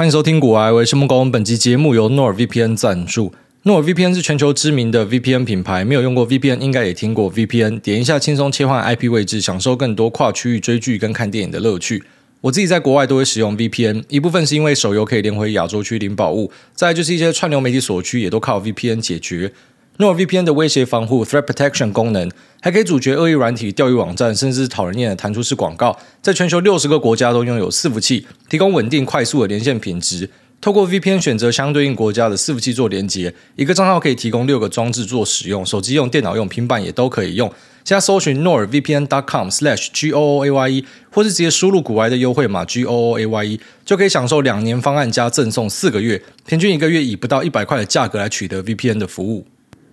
欢迎收听股癌，我是木工。本期节目由诺尔 VPN 赞助。诺尔 VPN 是全球知名的 VPN 品牌，没有用过 VPN 应该也听过 VPN。点一下，轻松切换 IP 位置，享受更多跨区域追剧跟看电影的乐趣。我自己在国外都会使用 VPN，一部分是因为手游可以连回亚洲区领宝物，再就是一些串流媒体所需也都靠 VPN 解决。NORVPN 的威胁防护 （Threat Protection） 功能，还可以阻绝恶意软体、钓鱼网站，甚至讨人厌的弹出式广告。在全球六十个国家都拥有伺服器，提供稳定快速的连线品质。透过 VPN 选择相对应国家的伺服器做连接，一个账号可以提供六个装置做使用，手机用、电脑用、平板也都可以用。现在搜寻 nordvpn.com/gooaye，或是直接输入股癌的优惠码 gooaye，就可以享受两年方案加赠送四个月，平均一个月以不到一百块的价格来取得 VPN 的服务。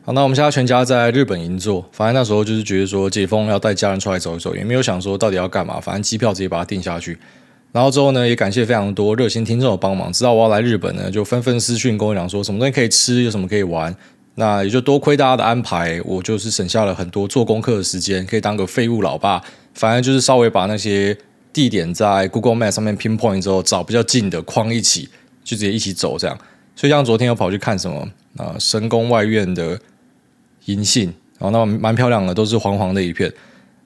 好，那我们现在全家在日本银座，反正那时候就是觉得说解封要带家人出来走一走，也没有想说到底要干嘛，反正机票直接把它订下去。然后之后呢，也感谢非常多热心听众的帮忙，知道我要来日本呢，就纷纷私讯跟我讲说什么东西可以吃，有什么可以玩。那也就多亏大家的安排，我就是省下了很多做功课的时间，可以当个废物老爸。反正就是稍微把那些地点在 Google Map 上面 pinpoint 之后，找比较近的框一起，就直接一起走这样。所以像昨天又跑去看什么啊，神宫外苑的。银杏，然后那蛮漂亮的，都是黄黄的一片。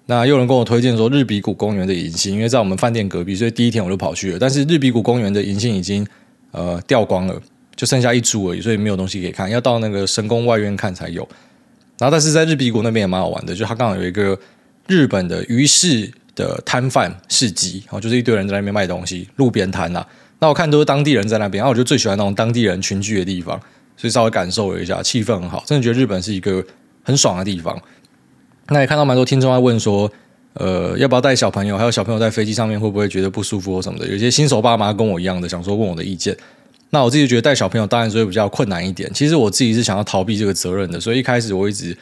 那又有人跟我推荐说日比谷公园的银杏，因为在我们饭店隔壁，所以第一天我就跑去了。但是日比谷公园的银杏已经呃掉光了，就剩下一株而已，所以没有东西可以看，要到那个神宫外苑看才有。然后但是在日比谷那边也蛮好玩的，就它刚好有一个日本的鱼市的摊贩市集，然后就是一堆人在那边卖东西，路边摊呐。那我看都是当地人在那边，然后我就最喜欢那种当地人群聚的地方。所以稍微感受了一下，气氛很好，真的觉得日本是一个很爽的地方。那也看到蛮多听众在问说，呃，要不要带小朋友？还有小朋友在飞机上面会不会觉得不舒服或什么的？有些新手爸妈跟我一样的，想说问我的意见。那我自己觉得带小朋友当然所以比较困难一点。其实我自己是想要逃避这个责任的，所以一开始我一直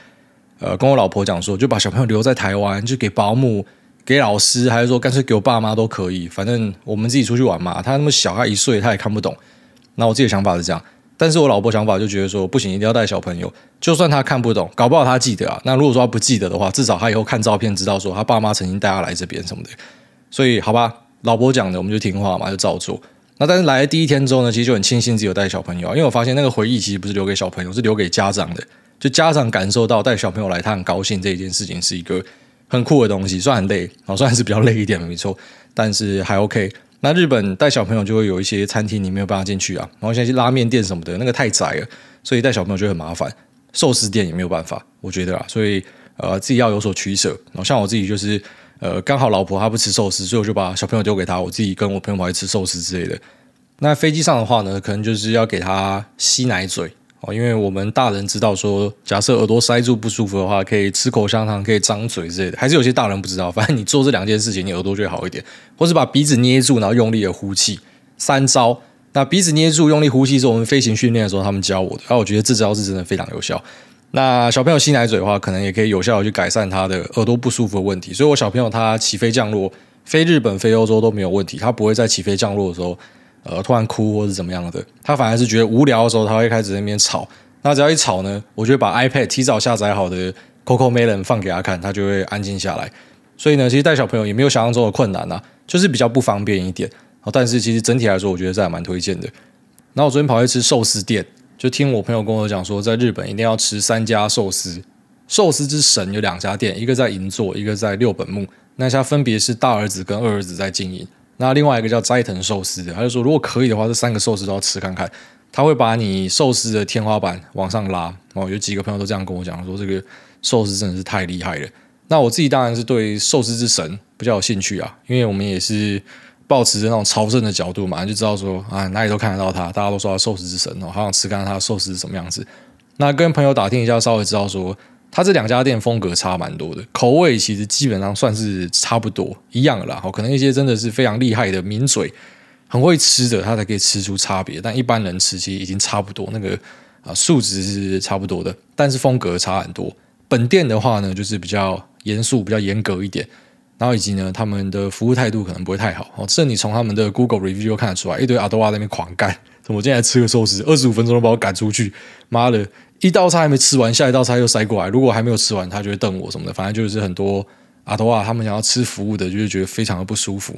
呃跟我老婆讲说，就把小朋友留在台湾，就给保姆、给老师，还是说干脆给我爸妈都可以。反正我们自己出去玩嘛。他那么小，他一岁，他也看不懂。那我自己的想法是这样。但是我老婆想法就觉得说不行，一定要带小朋友，就算他看不懂，搞不好他记得啊。那如果说他不记得的话，至少他以后看照片知道说他爸妈曾经带他来这边什么的。所以好吧，老婆讲的我们就听话嘛，就照做。那但是来了第一天之后呢，其实就很庆幸自己有带小朋友啊，因为我发现那个回忆其实不是留给小朋友，是留给家长的。就家长感受到带小朋友来，他很高兴这一件事情是一个很酷的东西，虽然很累，啊，虽然是比较累一点没错，但是还 OK。那日本带小朋友就会有一些餐厅你没有办法进去啊，然后像一些拉面店什么的，那个太窄了，所以带小朋友就很麻烦。寿司店也没有办法，我觉得啊，所以呃自己要有所取舍。然后像我自己就是呃刚好老婆她不吃寿司，所以我就把小朋友丢给她，我自己跟我朋友跑去吃寿司之类的。那飞机上的话呢，可能就是要给他吸奶嘴。哦，因为我们大人知道说，假设耳朵塞住不舒服的话，可以吃口香糖，可以张嘴之类的。还是有些大人不知道，反正你做这两件事情，你耳朵就会好一点。或是把鼻子捏住，然后用力的呼气，三招。那鼻子捏住，用力呼气是我们飞行训练的时候他们教我的，然后我觉得这招是真的非常有效。那小朋友吸奶嘴的话，可能也可以有效的去改善他的耳朵不舒服的问题。所以我小朋友他起飞降落，飞日本、飞欧洲都没有问题，他不会在起飞降落的时候。呃，突然哭或是怎么样的，他反而是觉得无聊的时候，他会开始那边吵。那只要一吵呢，我就会把 iPad 提早下载好的 CoComelon 放给他看，他就会安静下来。所以呢，其实带小朋友也没有想象中的困难啊，就是比较不方便一点。但是其实整体来说，我觉得这还蛮推荐的。然后我昨天跑去吃寿司店，就听我朋友跟我讲说，在日本一定要吃三家寿司。寿司之神有两家店，一个在银座，一个在六本木。那家分别是大儿子跟二儿子在经营。那另外一个叫斋藤寿司的，他就说如果可以的话，这三个寿司都要吃看看。他会把你寿司的天花板往上拉。哦，有几个朋友都这样跟我讲，说这个寿司真的是太厉害了。那我自己当然是对寿司之神比较有兴趣啊，因为我们也是抱持着那种朝圣的角度嘛，就知道说啊哪里都看得到他，大家都说他寿司之神哦，好想吃看看他的寿司是什么样子。那跟朋友打听一下，稍微知道说。他这两家店风格差蛮多的，口味其实基本上算是差不多一样的啦。可能一些真的是非常厉害的名嘴，很会吃的，他才可以吃出差别。但一般人吃其实已经差不多，那个啊素质是差不多的，但是风格差很多。本店的话呢，就是比较严肃、比较严格一点，然后以及呢，他们的服务态度可能不会太好。哦，这你从他们的 Google review 就看得出来，一堆阿多瓦那边狂干。我今天来吃个寿司，二十五分钟都把我赶出去，妈的！一道菜还没吃完，下一道菜又塞过来。如果还没有吃完，他就会瞪我什么的。反正就是很多阿多啊，他们想要吃服务的，就是觉得非常的不舒服。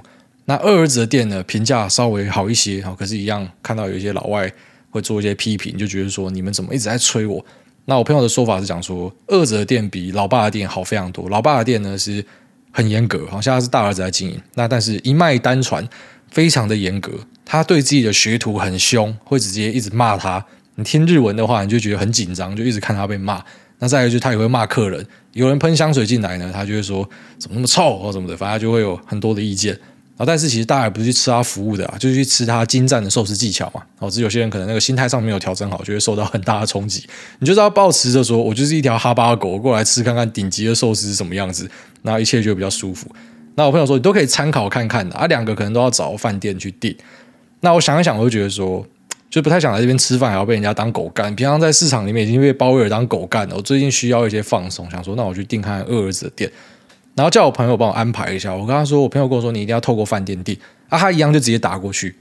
那二儿子的店呢，评价稍微好一些，可是，一样看到有一些老外会做一些批评，就觉得说你们怎么一直在催我？那我朋友的说法是讲说，二子的店比老爸的店好非常多。老爸的店呢是很严格，好像他是大儿子在经营。那但是一脉单传，非常的严格，他对自己的学徒很凶，会直接一直骂他。你听日文的话，你就觉得很紧张，就一直看他被骂。那再来就他也会骂客人，有人喷香水进来呢，他就会说怎么那么臭 或什么的，反正就会有很多的意见。但是其实大家也不是去吃他服务的啊，就是去吃他精湛的寿司技巧嘛。哦，只是有些人可能那个心态上没有调整好，就会受到很大的冲击。你就是要抱持着说，我就是一条哈巴狗过来吃看看顶级的寿司是什么样子，那一切就比较舒服。那我朋友说，你都可以参考看看的啊，两个可能都要找饭店去订。那我想一想，我就觉得说，就不太想来这边吃饭，还要被人家当狗干。平常在市场里面已经被鲍威尔当狗干了，我最近需要一些放松，想说，那我去订看二儿子的店。然后叫我朋友帮我安排一下，我跟他说，我朋友跟我说，你一定要透过饭店订啊，他一样就直接打过去。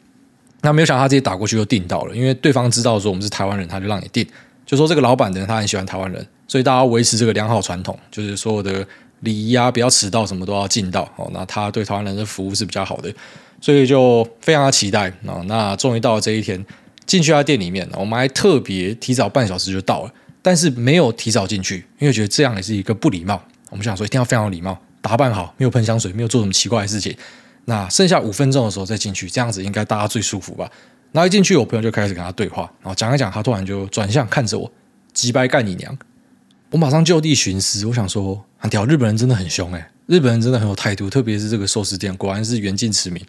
那没有想到他直接打过去就订到了，因为对方知道说我们是台湾人，他就让你订，就说这个老板人，他很喜欢台湾人，所以大家维持这个良好传统，就是所有的礼仪啊，不要迟到，什么都要尽到哦。那他对台湾人的服务是比较好的，所以就非常的期待啊。那终于到了这一天，进去他店里面，我们还特别提早半小时就到了，但是没有提早进去，因为觉得这样也是一个不礼貌。我们想说一定要非常有礼貌，打扮好，没有喷香水，没有做什么奇怪的事情。那剩下五分钟的时候再进去，这样子应该大家最舒服吧？然后一进去，我朋友就开始跟他对话，然后讲一讲，他突然就转向看着我，鸡掰干你娘！我马上就地寻思，我想说，很屌，日本人真的很凶诶，日本人真的很有态度，特别是这个寿司店，果然是远近驰名。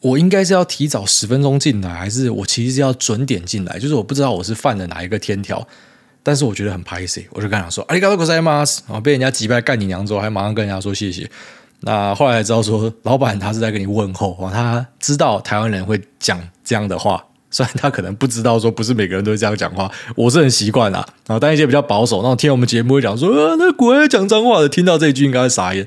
我应该是要提早十分钟进来，还是我其实是要准点进来？就是我不知道我是犯了哪一个天条。但是我觉得很拍谢，我就跟他说：“阿里嘎多ございます。”然后被人家击败干你娘之后，还马上跟人家说谢谢。那后来才知道说，老板他是在跟你问候，他知道台湾人会讲这样的话，虽然他可能不知道说不是每个人都会这样讲话。我是很习惯啦。然后但一些比较保守，那种听我们节目会讲说：“啊，那国外讲脏话的，听到这一句应该会傻眼。”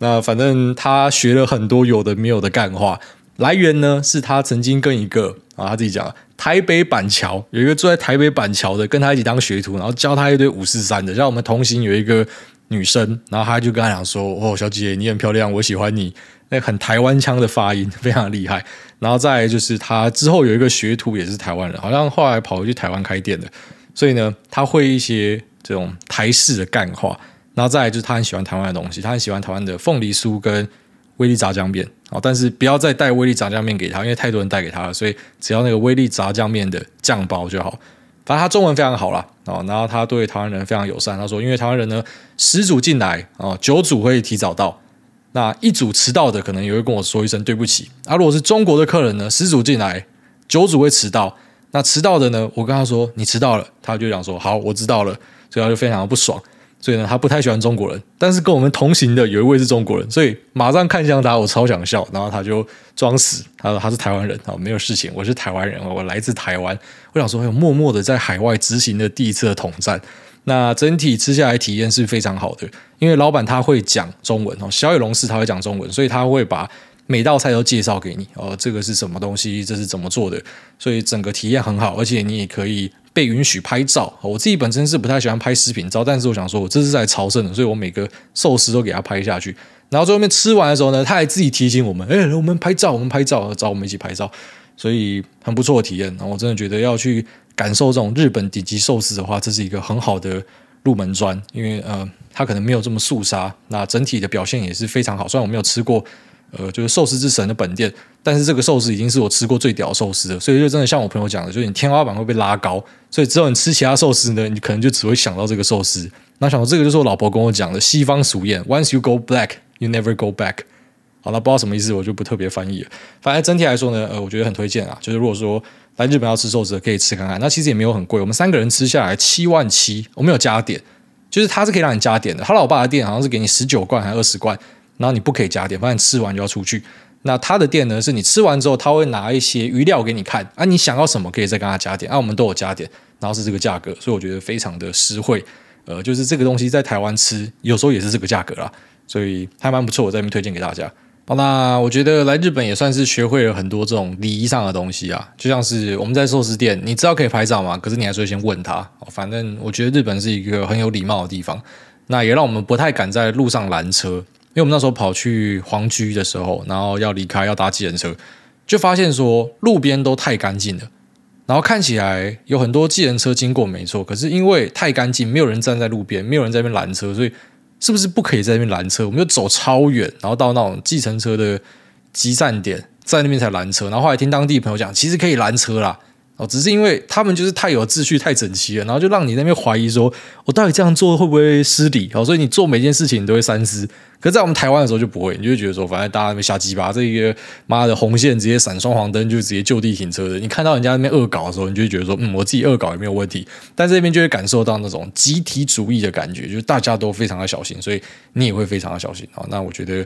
那反正他学了很多有的没有的干话， 来源呢是他曾经跟一个啊他自己讲。台北板桥有一个住在台北板桥的，跟他一起当学徒，然后教他一堆五四三的。像我们同行有一个女生，然后他就跟他讲说：“哦，小姐姐你很漂亮，我喜欢你。”那很台湾腔的发音非常厉害。然后再来就是他之后有一个学徒也是台湾人，好像后来跑回去台湾开店的，所以呢他会一些这种台式的干话。然后再来就是他很喜欢台湾的东西，他很喜欢台湾的凤梨酥跟威力炸酱面。但是不要再带威力炸酱面给他，因为太多人带给他了，所以只要那个威力炸酱面的酱包就好。反正他中文非常好啦，然后他对台湾人非常友善。他说，因为台湾人呢，十组进来啊，九组会提早到，那一组迟到的可能也会跟我说一声对不起。啊，如果是中国的客人呢，十组进来，九组会迟到，那迟到的呢，我跟他说你迟到了，他就讲说好，我知道了，所以他就非常的不爽。所以呢，他不太喜欢中国人，但是跟我们同行的有一位是中国人，所以马上看向他，我超想笑，然后他就装死，他说他是台湾人啊，没有事情，我是台湾人，我来自台湾。我想说，哎，默默的在海外执行的第一次的统战，那整体吃下来体验是非常好的，因为老板他会讲中文哦，小野龙士他会讲中文，所以他会把每道菜都介绍给你哦，这个是什么东西，这是怎么做的，所以整个体验很好，而且你也可以。被允许拍照，我自己本身是不太喜欢拍食品照，但是我想说，我这是在朝圣的，所以我每个寿司都给他拍下去。然后最后面吃完的时候呢，他还自己提醒我们：“哎，我们拍照，我们拍照，找我们一起拍照。”所以很不错的体验。我真的觉得要去感受这种日本顶级寿司的话，这是一个很好的入门砖，因为呃，它可能没有这么肃杀，那整体的表现也是非常好。虽然我没有吃过。呃，就是寿司之神的本店，但是这个寿司已经是我吃过最屌的寿司了，所以就真的像我朋友讲的，就是你天花板会被拉高，所以只有你吃其他寿司呢，你可能就只会想到这个寿司。那想到这个就是我老婆跟我讲的西方俗谚：Once you go black, you never go back。好，那不知道什么意思，我就不特别翻译了。反正整体来说呢，呃，我觉得很推荐啊，就是如果说来日本要吃寿司，可以吃看看。那其实也没有很贵，我们三个人吃下来七万七，我没有加点，就是他是可以让你加点的。他老爸的店好像是给你十九罐还是二十罐。然后你不可以加点，反正吃完就要出去。那他的店呢，是你吃完之后，他会拿一些余料给你看啊，你想要什么可以再跟他加点啊，我们都有加点，然后是这个价格，所以我觉得非常的实惠。呃，就是这个东西在台湾吃，有时候也是这个价格啦，所以还蛮不错，我在这边推荐给大家。好，那我觉得来日本也算是学会了很多这种礼仪上的东西啊，就像是我们在寿司店，你知道可以拍照吗？可是你还是会先问他。反正我觉得日本是一个很有礼貌的地方，那也让我们不太敢在路上拦车。因为我们那时候跑去黄居的时候，然后要离开要搭计程车，就发现说路边都太干净了，然后看起来有很多计程车经过没错，可是因为太干净，没有人站在路边，没有人在那边拦车，所以是不是不可以在那边拦车？我们就走超远，然后到那种计程车的集站点，在那边才拦车。然后后来听当地朋友讲，其实可以拦车啦。哦，只是因为他们就是太有秩序、太整齐了，然后就让你那边怀疑说，我到底这样做会不会失礼？哦，所以你做每件事情你都会三思。可是在我们台湾的时候就不会，你就会觉得说，反正大家那边瞎鸡巴，这一个妈的红线直接闪双黄灯就直接就地停车的。你看到人家那边恶搞的时候，你就会觉得说，嗯，我自己恶搞也没有问题。但这边就会感受到那种集体主义的感觉，就是大家都非常的小心，所以你也会非常的小心。哦，那我觉得。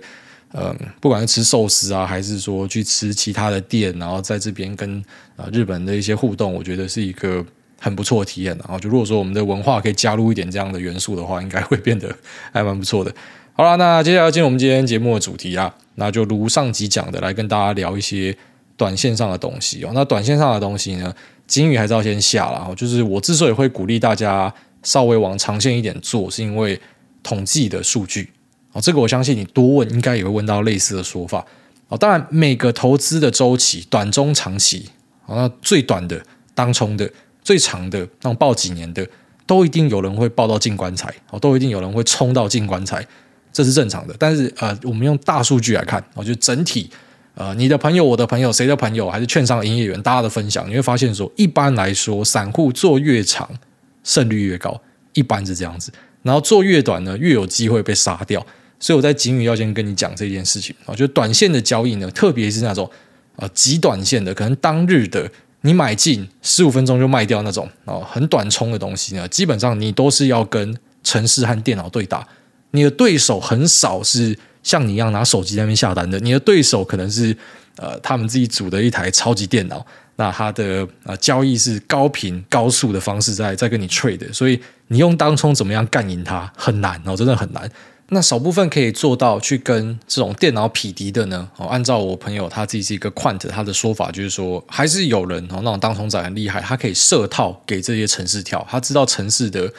嗯，不管是吃寿司啊，还是说去吃其他的店，然后在这边跟啊日本的一些互动，我觉得是一个很不错的体验。然后就如果说我们的文化可以加入一点这样的元素的话，应该会变得还蛮不错的。好了，那接下来进入我们今天节目的主题啊，那就如上集讲的，来跟大家聊一些短线上的东西哦。那短线上的东西呢，金鱼还是要先下了。就是我之所以会鼓励大家稍微往长线一点做，是因为统计的数据。这个我相信你多问，应该也会问到类似的说法。哦，当然每个投资的周期，短、中、长期，那最短的当冲的，最长的那种抱几年的，都一定有人会抱到进棺材，哦，都一定有人会冲到进棺材，这是正常的。但是呃，我们用大数据来看，我觉得整体，呃，你的朋友、我的朋友、谁的朋友，还是券商的营业员，大家的分享，你会发现说，一般来说，散户做越长，胜率越高，一般是这样子。然后做越短呢，越有机会被杀掉。所以我在警语要先跟你讲这件事情啊，就短线的交易呢，特别是那种啊极短线的，可能当日的你买进十五分钟就卖掉那种啊很短冲的东西呢，基本上你都是要跟程式和电脑对打，你的对手很少是像你一样拿手机在那边下单的，你的对手可能是呃他们自己组的一台超级电脑，那它的啊交易是高频高速的方式在在跟你 trade，所以你用当冲怎么样干赢它很难哦，真的很难。那少部分可以做到去跟这种电脑匹敌的呢？哦，按照我朋友他自己是一个 quant，他的说法就是说，还是有人哦，那种当冲仔很厉害，他可以设套给这些城市跳，他知道城市的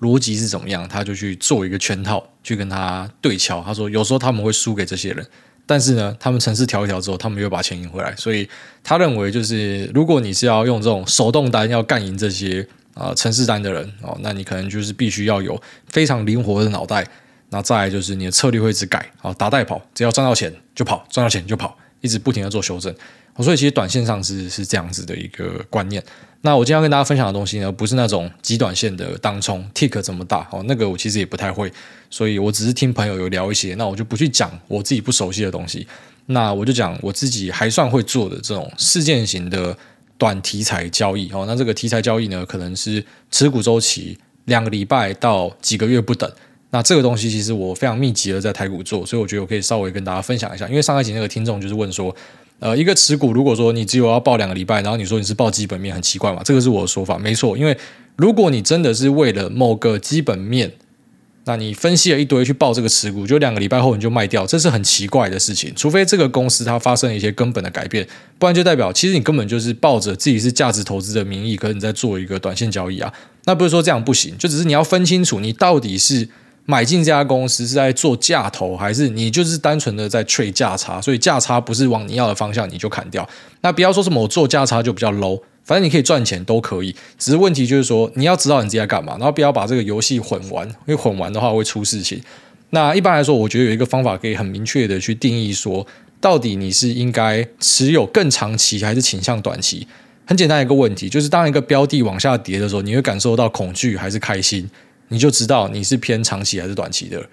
逻辑是怎么样，他就去做一个圈套去跟他对敲。他说有时候他们会输给这些人，但是呢，他们城市调一调之后，他们又把钱赢回来。所以他认为就是，如果你是要用这种手动单要干赢这些啊城市单的人哦，那你可能就是必须要有非常灵活的脑袋。那再来就是你的策略会一直改，好打带跑，只要赚到钱就跑，赚到钱就跑，一直不停的做修正。所以其实短线上是是这样子的一个观念。那我今天要跟大家分享的东西呢，不是那种极短线的当冲，tick 怎么大哦，那个我其实也不太会，所以我只是听朋友有聊一些，那我就不去讲我自己不熟悉的东西。那我就讲我自己还算会做的这种事件型的短题材交易哦。那这个题材交易呢，可能是持股周期两个礼拜到几个月不等。那这个东西其实我非常密集的在台股做，所以我觉得我可以稍微跟大家分享一下。因为上一集那个听众就是问说，呃，一个持股如果说你只有要抱两个礼拜，然后你说你是抱基本面，很奇怪嘛？这个是我的说法，没错。因为如果你真的是为了某个基本面，那你分析了一堆去报这个持股，就两个礼拜后你就卖掉，这是很奇怪的事情。除非这个公司它发生了一些根本的改变，不然就代表其实你根本就是抱着自己是价值投资的名义，可是你在做一个短线交易啊。那不是说这样不行，就只是你要分清楚，你到底是。买进这家公司是在做价投，还是你就是单纯的在追价差？所以价差不是往你要的方向，你就砍掉。那不要说什么我做价差就比较 low，反正你可以赚钱都可以。只是问题就是说，你要知道你自己在干嘛，然后不要把这个游戏混完，因为混完的话会出事情。那一般来说，我觉得有一个方法可以很明确的去定义说，到底你是应该持有更长期，还是倾向短期？很简单一个问题，就是当一个标的往下跌的时候，你会感受到恐惧还是开心？你就知道你是偏长期还是短期的。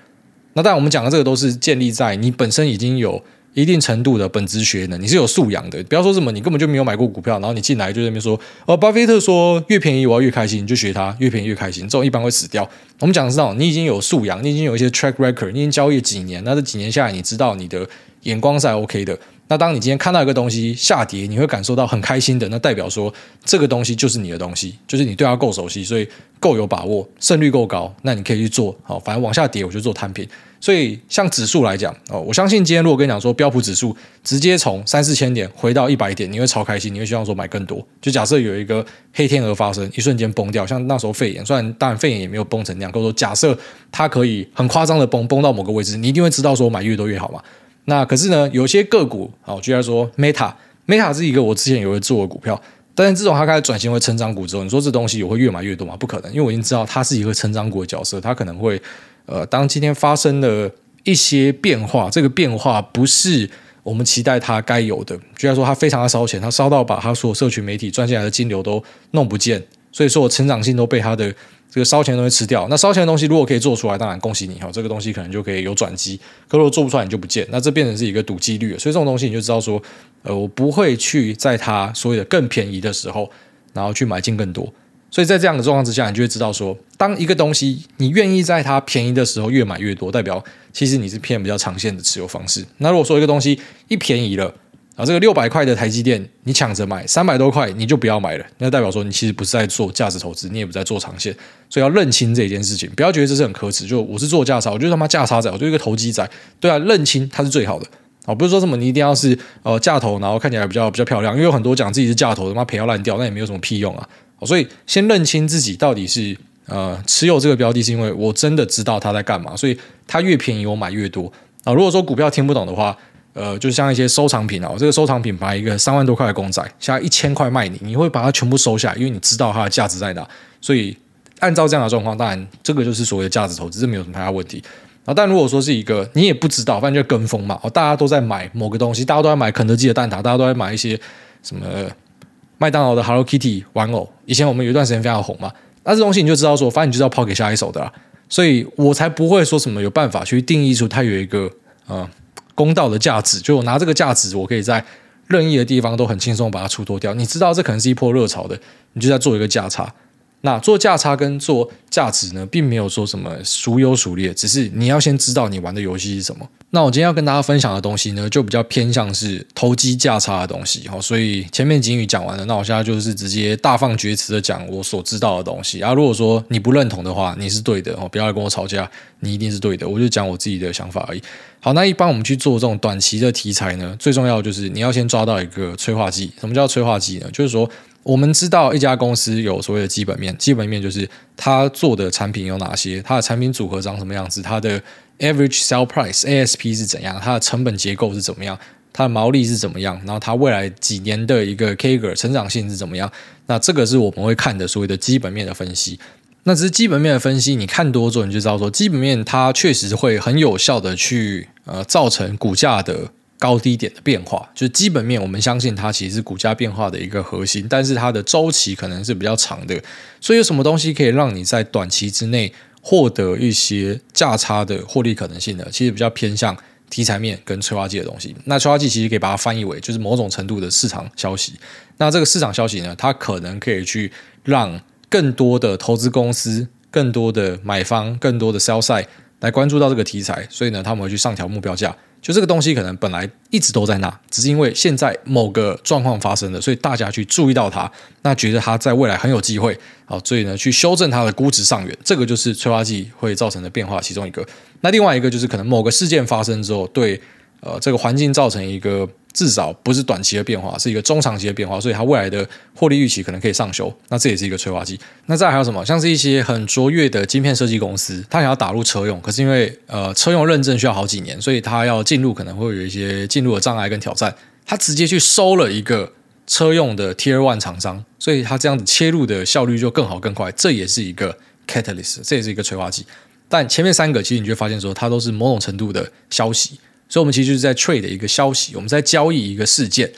那当然，我们讲的这个都是建立在你本身已经有一定程度的本质学能，你是有素养的。不要说什么你根本就没有买过股票，然后你进来就在那边说哦，巴菲特说越便宜我要越开心，你就学他，越便宜越开心，这种一般会死掉。我们讲的是那种你已经有素养，你已经有一些 track record，你已经交易几年，那这几年下来，你知道你的眼光是 OK 的，那当你今天看到一个东西下跌，你会感受到很开心的，那代表说这个东西就是你的东西，就是你对它够熟悉，所以够有把握，胜率够高，那你可以去做。好，反正往下跌我就做摊平。所以像指数来讲，哦，我相信今天如果跟你讲说标普指数直接从三四千点回到一百点，你会超开心，你会希望说买更多。就假设有一个黑天鹅发生，一瞬间崩掉，像那时候肺炎，虽然当然肺炎也没有崩成那样，可是说假设它可以很夸张的崩，崩到某个位置，你一定会知道说买越多越好嘛。那可是呢，有些个股，好，就像说 Meta，Meta 是一个我之前有会做的股票，但是自从它开始转型为成长股之后，你说这东西我会越买越多吗？不可能，因为我已经知道它是一个成长股的角色，它可能会，呃，当今天发生了一些变化，这个变化不是我们期待它该有的，就像说它非常的烧钱，它烧到把它所有社群媒体赚进来的金流都弄不见，所以说我成长性都被它的。这个烧钱的东西吃掉，那烧钱的东西如果可以做出来，当然恭喜你哈，这个东西可能就可以有转机。可如果做不出来，你就不见，那这变成是一个赌几率了。所以这种东西你就知道说，呃，我不会去在它所谓的更便宜的时候，然后去买进更多。所以在这样的状况之下，你就会知道说，当一个东西你愿意在它便宜的时候越买越多，代表其实你是偏比较长线的持有方式。那如果说一个东西一便宜了，啊，这个六百块的台积电，你抢着买三百多块，你就不要买了。那代表说你其实不是在做价值投资，你也不在做长线，所以要认清这件事情，不要觉得这是很可耻。就我是做价差，我就他妈价差仔，我就一个投机仔。对啊，认清它是最好的啊，不是说什么你一定要是呃价投，然后看起来比较比较漂亮，因为有很多讲自己是价投，他妈赔要烂掉，那也没有什么屁用啊。所以先认清自己到底是呃持有这个标的，是因为我真的知道它在干嘛，所以它越便宜我买越多啊。如果说股票听不懂的话，呃，就像一些收藏品啊，我这个收藏品牌一个三万多块的公仔，现在一千块卖你，你会把它全部收下来，因为你知道它的价值在哪。所以按照这样的状况，当然这个就是所谓的价值投资，这没有什么太大问题啊。但如果说是一个你也不知道，反正就跟风嘛，哦，大家都在买某个东西，大家都在买肯德基的蛋挞，大家都在买一些什么麦当劳的 Hello Kitty 玩偶。以前我们有一段时间非常红嘛，那这东西你就知道说，反正你就是要抛给下一手的啦。所以我才不会说什么有办法去定义出它有一个啊。公道的价值，就我拿这个价值，我可以在任意的地方都很轻松把它出脱掉。你知道这可能是一波热潮的，你就在做一个价差。那做价差跟做价值呢，并没有说什么孰优孰劣，只是你要先知道你玩的游戏是什么。那我今天要跟大家分享的东西呢，就比较偏向是投机价差的东西。好，所以前面警语讲完了，那我现在就是直接大放厥词的讲我所知道的东西。啊，如果说你不认同的话，你是对的哦，不要来跟我吵架，你一定是对的。我就讲我自己的想法而已。好，那一般我们去做这种短期的题材呢，最重要就是你要先抓到一个催化剂。什么叫催化剂呢？就是说。我们知道一家公司有所谓的基本面，基本面就是它做的产品有哪些，它的产品组合长什么样子，它的 average sell price ASP 是怎样，它的成本结构是怎么样，它的毛利是怎么样，然后它未来几年的一个 CAGR 成长性是怎么样。那这个是我们会看的所谓的基本面的分析。那只是基本面的分析，你看多之后你就知道说，基本面它确实会很有效的去呃造成股价的。高低点的变化，就是基本面，我们相信它其实是股价变化的一个核心，但是它的周期可能是比较长的，所以有什么东西可以让你在短期之内获得一些价差的获利可能性呢？其实比较偏向题材面跟催化剂的东西。那催化剂其实可以把它翻译为就是某种程度的市场消息。那这个市场消息呢，它可能可以去让更多的投资公司、更多的买方、更多的 sell side 来关注到这个题材，所以呢，他们会去上调目标价。就这个东西可能本来一直都在那，只是因为现在某个状况发生了，所以大家去注意到它，那觉得它在未来很有机会，好，所以呢去修正它的估值上缘，这个就是催化剂会造成的变化其中一个。那另外一个就是可能某个事件发生之后，对呃这个环境造成一个。至少不是短期的变化，是一个中长期的变化，所以它未来的获利预期可能可以上修。那这也是一个催化剂。那再还有什么？像是一些很卓越的晶片设计公司，它想要打入车用，可是因为呃车用认证需要好几年，所以它要进入可能会有一些进入的障碍跟挑战。它直接去收了一个车用的 Tier One 厂商，所以它这样子切入的效率就更好更快。这也是一个 catalyst，这也是一个催化剂。但前面三个其实你就会发现说，它都是某种程度的消息。所以，我们其实就是在 trade 一个消息，我们在交易一个事件。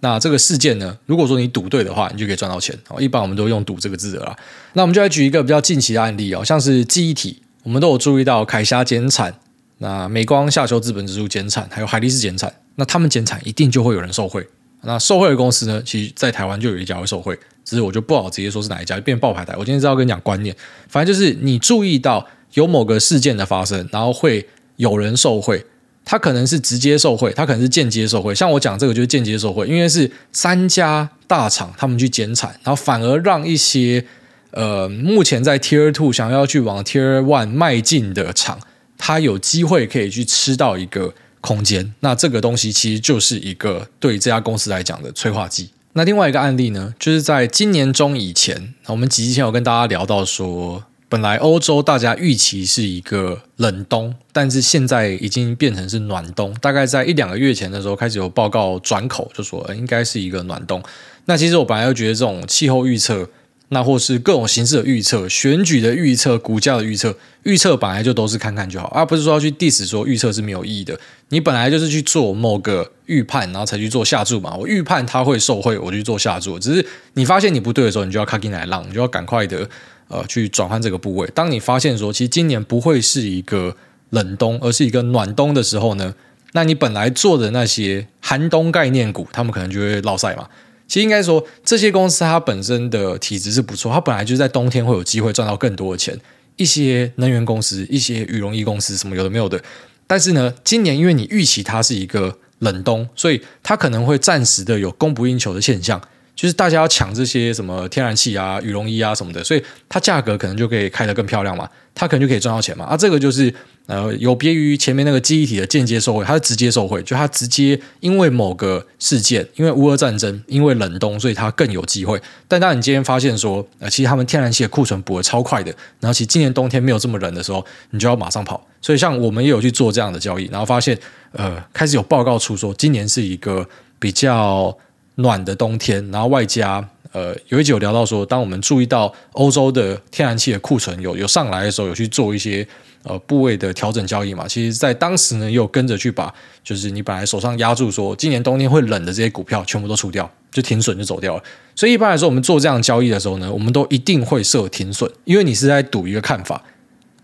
那这个事件呢，如果说你赌对的话，你就可以赚到钱。一般我们都用“赌”这个字的啦。那我们就来举一个比较近期的案例哦，像是记忆体，我们都有注意到凯霞减产，那美光下修资本支出减产，还有海力士减产。那他们减产，一定就会有人受惠。那受惠的公司呢，其实在台湾就有一家会受惠，只是我就不好直接说是哪一家，就变爆牌台。我今天是要跟你讲观念，反正就是你注意到有某个事件的发生，然后会有人受惠。它可能是直接受惠，它可能是间接受惠。像我讲这个就是间接受惠，因为是三家大厂他们去减产，然后反而让一些呃目前在 Tier Two 想要去往 Tier One 迈进的厂，它有机会可以去吃到一个空间。那这个东西其实就是一个对这家公司来讲的催化剂。那另外一个案例呢，就是在今年中以前，我们几期前有跟大家聊到说。本来欧洲大家预期是一个冷冬，但是现在已经变成是暖冬。大概在一两个月前的时候，开始有报告转口，就说应该是一个暖冬。那其实我本来就觉得这种气候预测，那或是各种形式的预测、选举的预测、股价的预测，预测本来就都是看看就好，而不是说要去 diss 说预测是没有意义的。你本来就是去做某个预判，然后才去做下注嘛。我预判它会受惠，我去做下注。只是你发现你不对的时候，你就要卡进来浪，你就要赶快的。呃，去转换这个部位。当你发现说，其实今年不会是一个冷冬，而是一个暖冬的时候呢，那你本来做的那些寒冬概念股，他们可能就会落赛嘛。其实应该说，这些公司它本身的体质是不错，它本来就是在冬天会有机会赚到更多的钱。一些能源公司、一些羽绒衣公司，什么有的没有的。但是呢，今年因为你预期它是一个冷冬，所以它可能会暂时的有供不应求的现象。就是大家要抢这些什么天然气啊、羽绒衣啊什么的，所以它价格可能就可以开得更漂亮嘛，它可能就可以赚到钱嘛。啊，这个就是呃有别于前面那个记忆体的间接受惠，它是直接受惠，就它直接因为某个事件，因为乌俄战争，因为冷冬，所以它更有机会。但当你今天发现说，呃，其实他们天然气的库存补得超快的，然后其实今年冬天没有这么冷的时候，你就要马上跑。所以像我们也有去做这样的交易，然后发现呃开始有报告出说，今年是一个比较。暖的冬天，然后外加呃，有一集有聊到说，当我们注意到欧洲的天然气的库存有有上来的时候，有去做一些呃部位的调整交易嘛。其实，在当时呢，又跟着去把就是你本来手上压住说今年冬天会冷的这些股票全部都出掉，就停损就走掉了。所以一般来说，我们做这样交易的时候呢，我们都一定会设停损，因为你是在赌一个看法。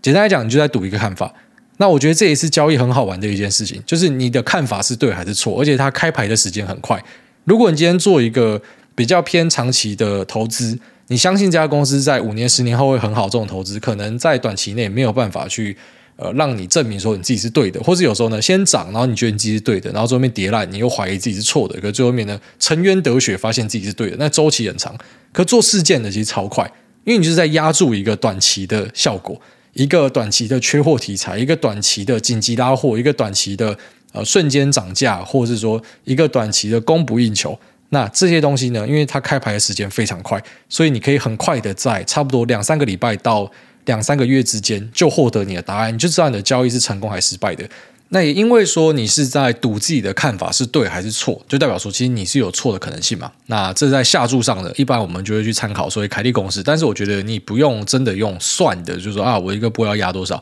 简单来讲，你就在赌一个看法。那我觉得这也是交易很好玩的一件事情，就是你的看法是对还是错，而且它开牌的时间很快。如果你今天做一个比较偏长期的投资，你相信这家公司在五年、十年后会很好，这种投资可能在短期内没有办法去呃让你证明说你自己是对的，或者有时候呢先涨，然后你觉得你自己是对的，然后最后面跌烂，你又怀疑自己是错的，可最后面呢沉冤得雪，发现自己是对的，那周期很长。可做事件的其实超快，因为你就是在压住一个短期的效果，一个短期的缺货题材，一个短期的紧急拉货，一个短期的。呃，瞬间涨价，或者是说一个短期的供不应求，那这些东西呢，因为它开牌的时间非常快，所以你可以很快的在差不多两三个礼拜到两三个月之间就获得你的答案，你就知道你的交易是成功还是失败的。那也因为说你是在赌自己的看法是对还是错，就代表说其实你是有错的可能性嘛。那这在下注上的，一般我们就会去参考所谓凯利公式，但是我觉得你不用真的用算的，就是说啊，我一个波要压多少。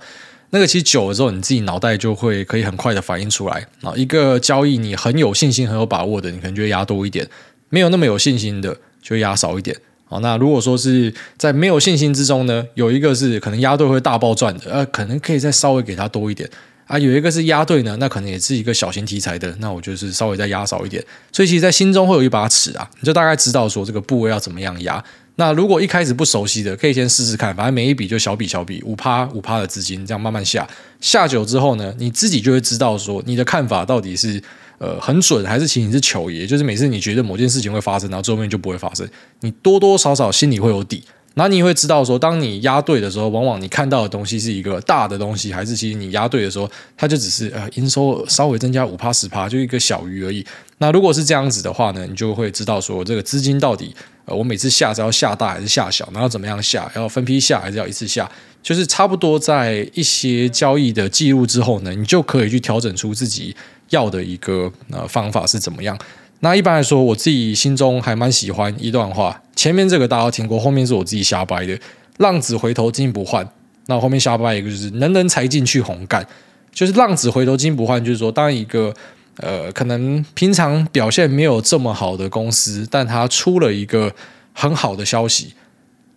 那个其实久了之后，你自己脑袋就会可以很快的反应出来啊。一个交易你很有信心、很有把握的，你可能就会压多一点；没有那么有信心的，就压少一点。好，那如果说是在没有信心之中呢，有一个是可能压对会大爆赚的，呃，可能可以再稍微给它多一点啊。有一个是压对呢，那可能也是一个小型题材的，那我就是稍微再压少一点。所以其实，在心中会有一把尺啊，你就大概知道说这个部位要怎么样压。那如果一开始不熟悉的，可以先试试看，反正每一笔就小笔小笔，五趴五趴的资金，这样慢慢下。下久之后呢，你自己就会知道说你的看法到底是呃很准，还是其实你是球爷，就是每次你觉得某件事情会发生，然后最后面就不会发生，你多多少少心里会有底。然后你会知道说，当你压对的时候，往往你看到的东西是一个大的东西，还是其实你压对的时候，它就只是呃营收稍微增加五趴十趴，就一个小鱼而已。那如果是这样子的话呢，你就会知道说这个资金到底呃我每次下是要下大还是下小，然后怎么样下，要分批下还是要一次下，就是差不多在一些交易的记录之后呢，你就可以去调整出自己要的一个呃方法是怎么样。那一般来说，我自己心中还蛮喜欢一段话。前面这个大家听过，后面是我自己瞎掰的。浪子回头金不换。那后面瞎掰一个就是能人才进去红干，就是浪子回头金不换，就是说当一个呃可能平常表现没有这么好的公司，但它出了一个很好的消息，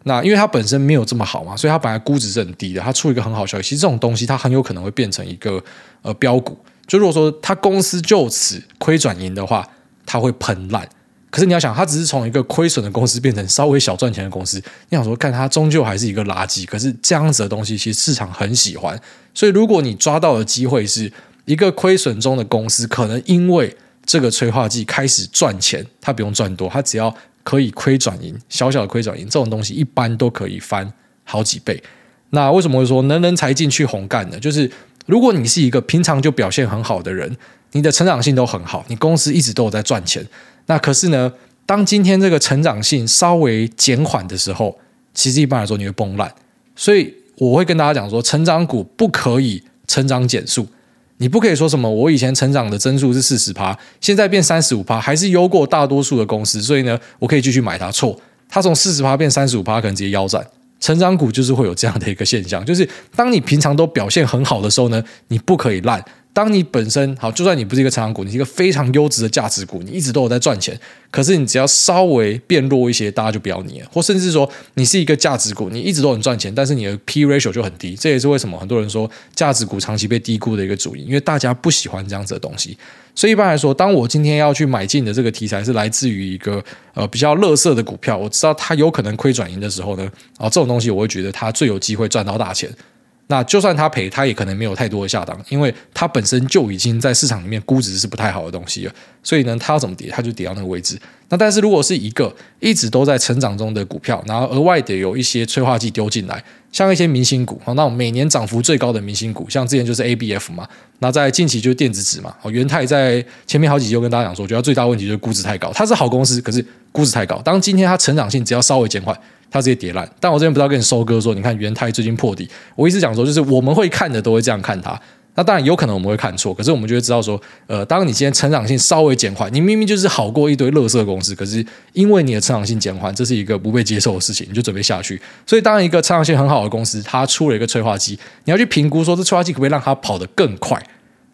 那因为它本身没有这么好嘛，所以它本来估值是很低的。它出一个很好消息，其实这种东西它很有可能会变成一个呃标股。就如果说它公司就此亏转盈的话。它会喷烂，可是你要想，它只是从一个亏损的公司变成稍微小赚钱的公司，你想说，看它终究还是一个垃圾。可是这样子的东西，其实市场很喜欢。所以，如果你抓到的机会是一个亏损中的公司，可能因为这个催化剂开始赚钱，它不用赚多，它只要可以亏转盈，小小的亏转盈，这种东西一般都可以翻好几倍。那为什么会说能人才进去红干呢？就是如果你是一个平常就表现很好的人，你的成长性都很好，你公司一直都有在赚钱，那可是呢，当今天这个成长性稍微减缓的时候，其实一般来说你会崩烂。所以我会跟大家讲说，成长股不可以成长减速，你不可以说什么我以前成长的增速是四十趴，现在变三十五趴，还是优过大多数的公司，所以呢，我可以继续买它。错，它从四十趴变三十五趴，可能直接腰斩。成长股就是会有这样的一个现象，就是当你平常都表现很好的时候呢，你不可以烂。当你本身好，就算你不是一个成长股，你是一个非常优质的价值股，你一直都有在赚钱。可是你只要稍微变弱一些，大家就不要你了。或甚至说你是一个价值股，你一直都很赚钱，但是你的 P ratio 就很低。这也是为什么很多人说价值股长期被低估的一个主因，因为大家不喜欢这样子的东西。所以一般来说，当我今天要去买进的这个题材是来自于一个呃比较垃圾的股票，我知道它有可能亏转盈的时候呢，啊这种东西我会觉得它最有机会赚到大钱。那就算他赔，他也可能没有太多的下档，因为他本身就已经在市场里面估值是不太好的东西了。所以呢，他要怎么跌，他就跌到那个位置。那但是如果是一个一直都在成长中的股票，然后额外的有一些催化剂丢进来，像一些明星股，那种每年涨幅最高的明星股，像之前就是 ABF 嘛，那在近期就是电子纸嘛。哦，元泰在前面好几集就跟大家讲说，我觉得最大问题就是估值太高，它是好公司，可是估值太高。当今天它成长性只要稍微减缓。它直接跌烂，但我这边不知道跟你收割说，你看元泰最近破底，我一直讲说，就是我们会看的都会这样看它。那当然有可能我们会看错，可是我们就会知道说，呃，当你今天成长性稍微减缓，你明明就是好过一堆垃圾公司，可是因为你的成长性减缓，这是一个不被接受的事情，你就准备下去。所以当一个成长性很好的公司，它出了一个催化剂，你要去评估说，这催化剂可不可以让它跑得更快？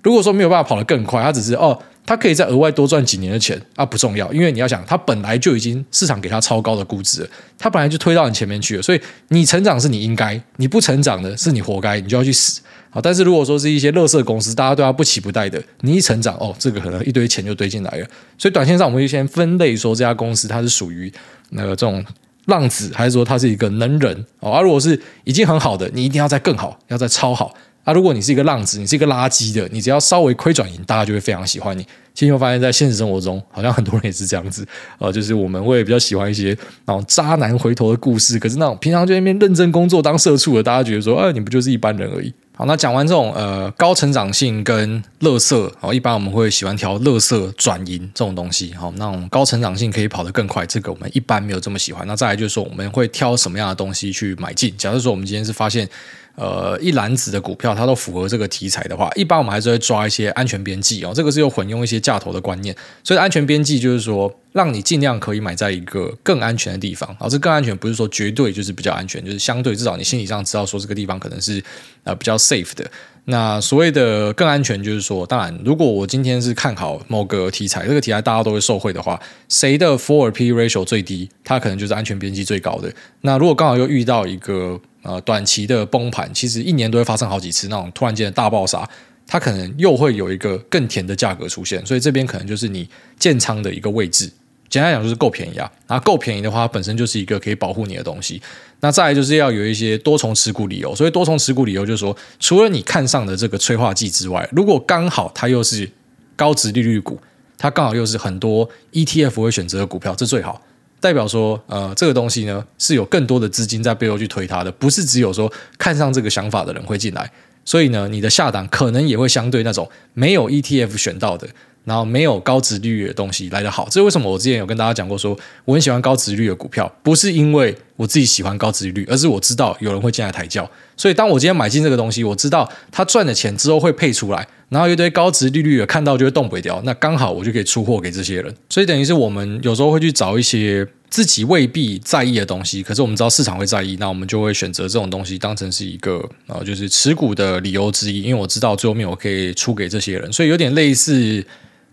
如果说没有办法跑得更快，它只是哦。它可以再额外多赚几年的钱啊，不重要，因为你要想，它本来就已经市场给它超高的估值了，它本来就推到你前面去了，所以你成长是你应该，你不成长的是你活该，你就要去死。好，但是如果说是一些垃圾公司，大家对它不期不待的，你一成长哦，这个可能一堆钱就堆进来了。所以短线上我们就先分类说，这家公司它是属于那个这种浪子，还是说它是一个能人哦？而、啊、如果是已经很好的，你一定要再更好，要再超好。啊，如果你是一个浪子，你是一个垃圾的，你只要稍微亏转盈，大家就会非常喜欢你。其实我发现，在现实生活中，好像很多人也是这样子，呃，就是我们会比较喜欢一些那种渣男回头的故事。可是那种平常就在那边认真工作当社畜的，大家觉得说，哎，你不就是一般人而已。好，那讲完这种呃高成长性跟垃圾，一般我们会喜欢挑垃圾转盈这种东西。好，那种高成长性可以跑得更快，这个我们一般没有这么喜欢。那再来就是说，我们会挑什么样的东西去买进？假如说我们今天是发现。呃，一篮子的股票，它都符合这个题材的话，一般我们还是会抓一些安全边际哦。这个是有混用一些价投的观念，所以安全边际就是说，让你尽量可以买在一个更安全的地方。啊，这更安全不是说绝对就是比较安全，就是相对至少你心理上知道说这个地方可能是呃比较 safe 的。那所谓的更安全，就是说，当然，如果我今天是看好某个题材，这个题材大家都会受惠的话，谁的 forward P ratio 最低，它可能就是安全边际最高的。那如果刚好又遇到一个呃，短期的崩盘，其实一年都会发生好几次那种突然间的大爆杀，它可能又会有一个更甜的价格出现，所以这边可能就是你建仓的一个位置。简单讲就是够便宜啊，然后够便宜的话，本身就是一个可以保护你的东西。那再来就是要有一些多重持股理由，所以多重持股理由就是说，除了你看上的这个催化剂之外，如果刚好它又是高值利率股，它刚好又是很多 ETF 会选择的股票，这最好。代表说，呃，这个东西呢是有更多的资金在背后去推它的，不是只有说看上这个想法的人会进来，所以呢，你的下档可能也会相对那种没有 ETF 选到的，然后没有高殖利率的东西来得好。这是为什么？我之前有跟大家讲过说，我很喜欢高殖利率的股票，不是因为我自己喜欢高殖利率，而是我知道有人会进来抬轿。所以当我今天买进这个东西，我知道他赚的钱之后会配出来。然后一堆高殖利率的看到就会动不掉，那刚好我就可以出货给这些人，所以等于是我们有时候会去找一些自己未必在意的东西，可是我们知道市场会在意，那我们就会选择这种东西当成是一个呃就是持股的理由之一，因为我知道最后面我可以出给这些人，所以有点类似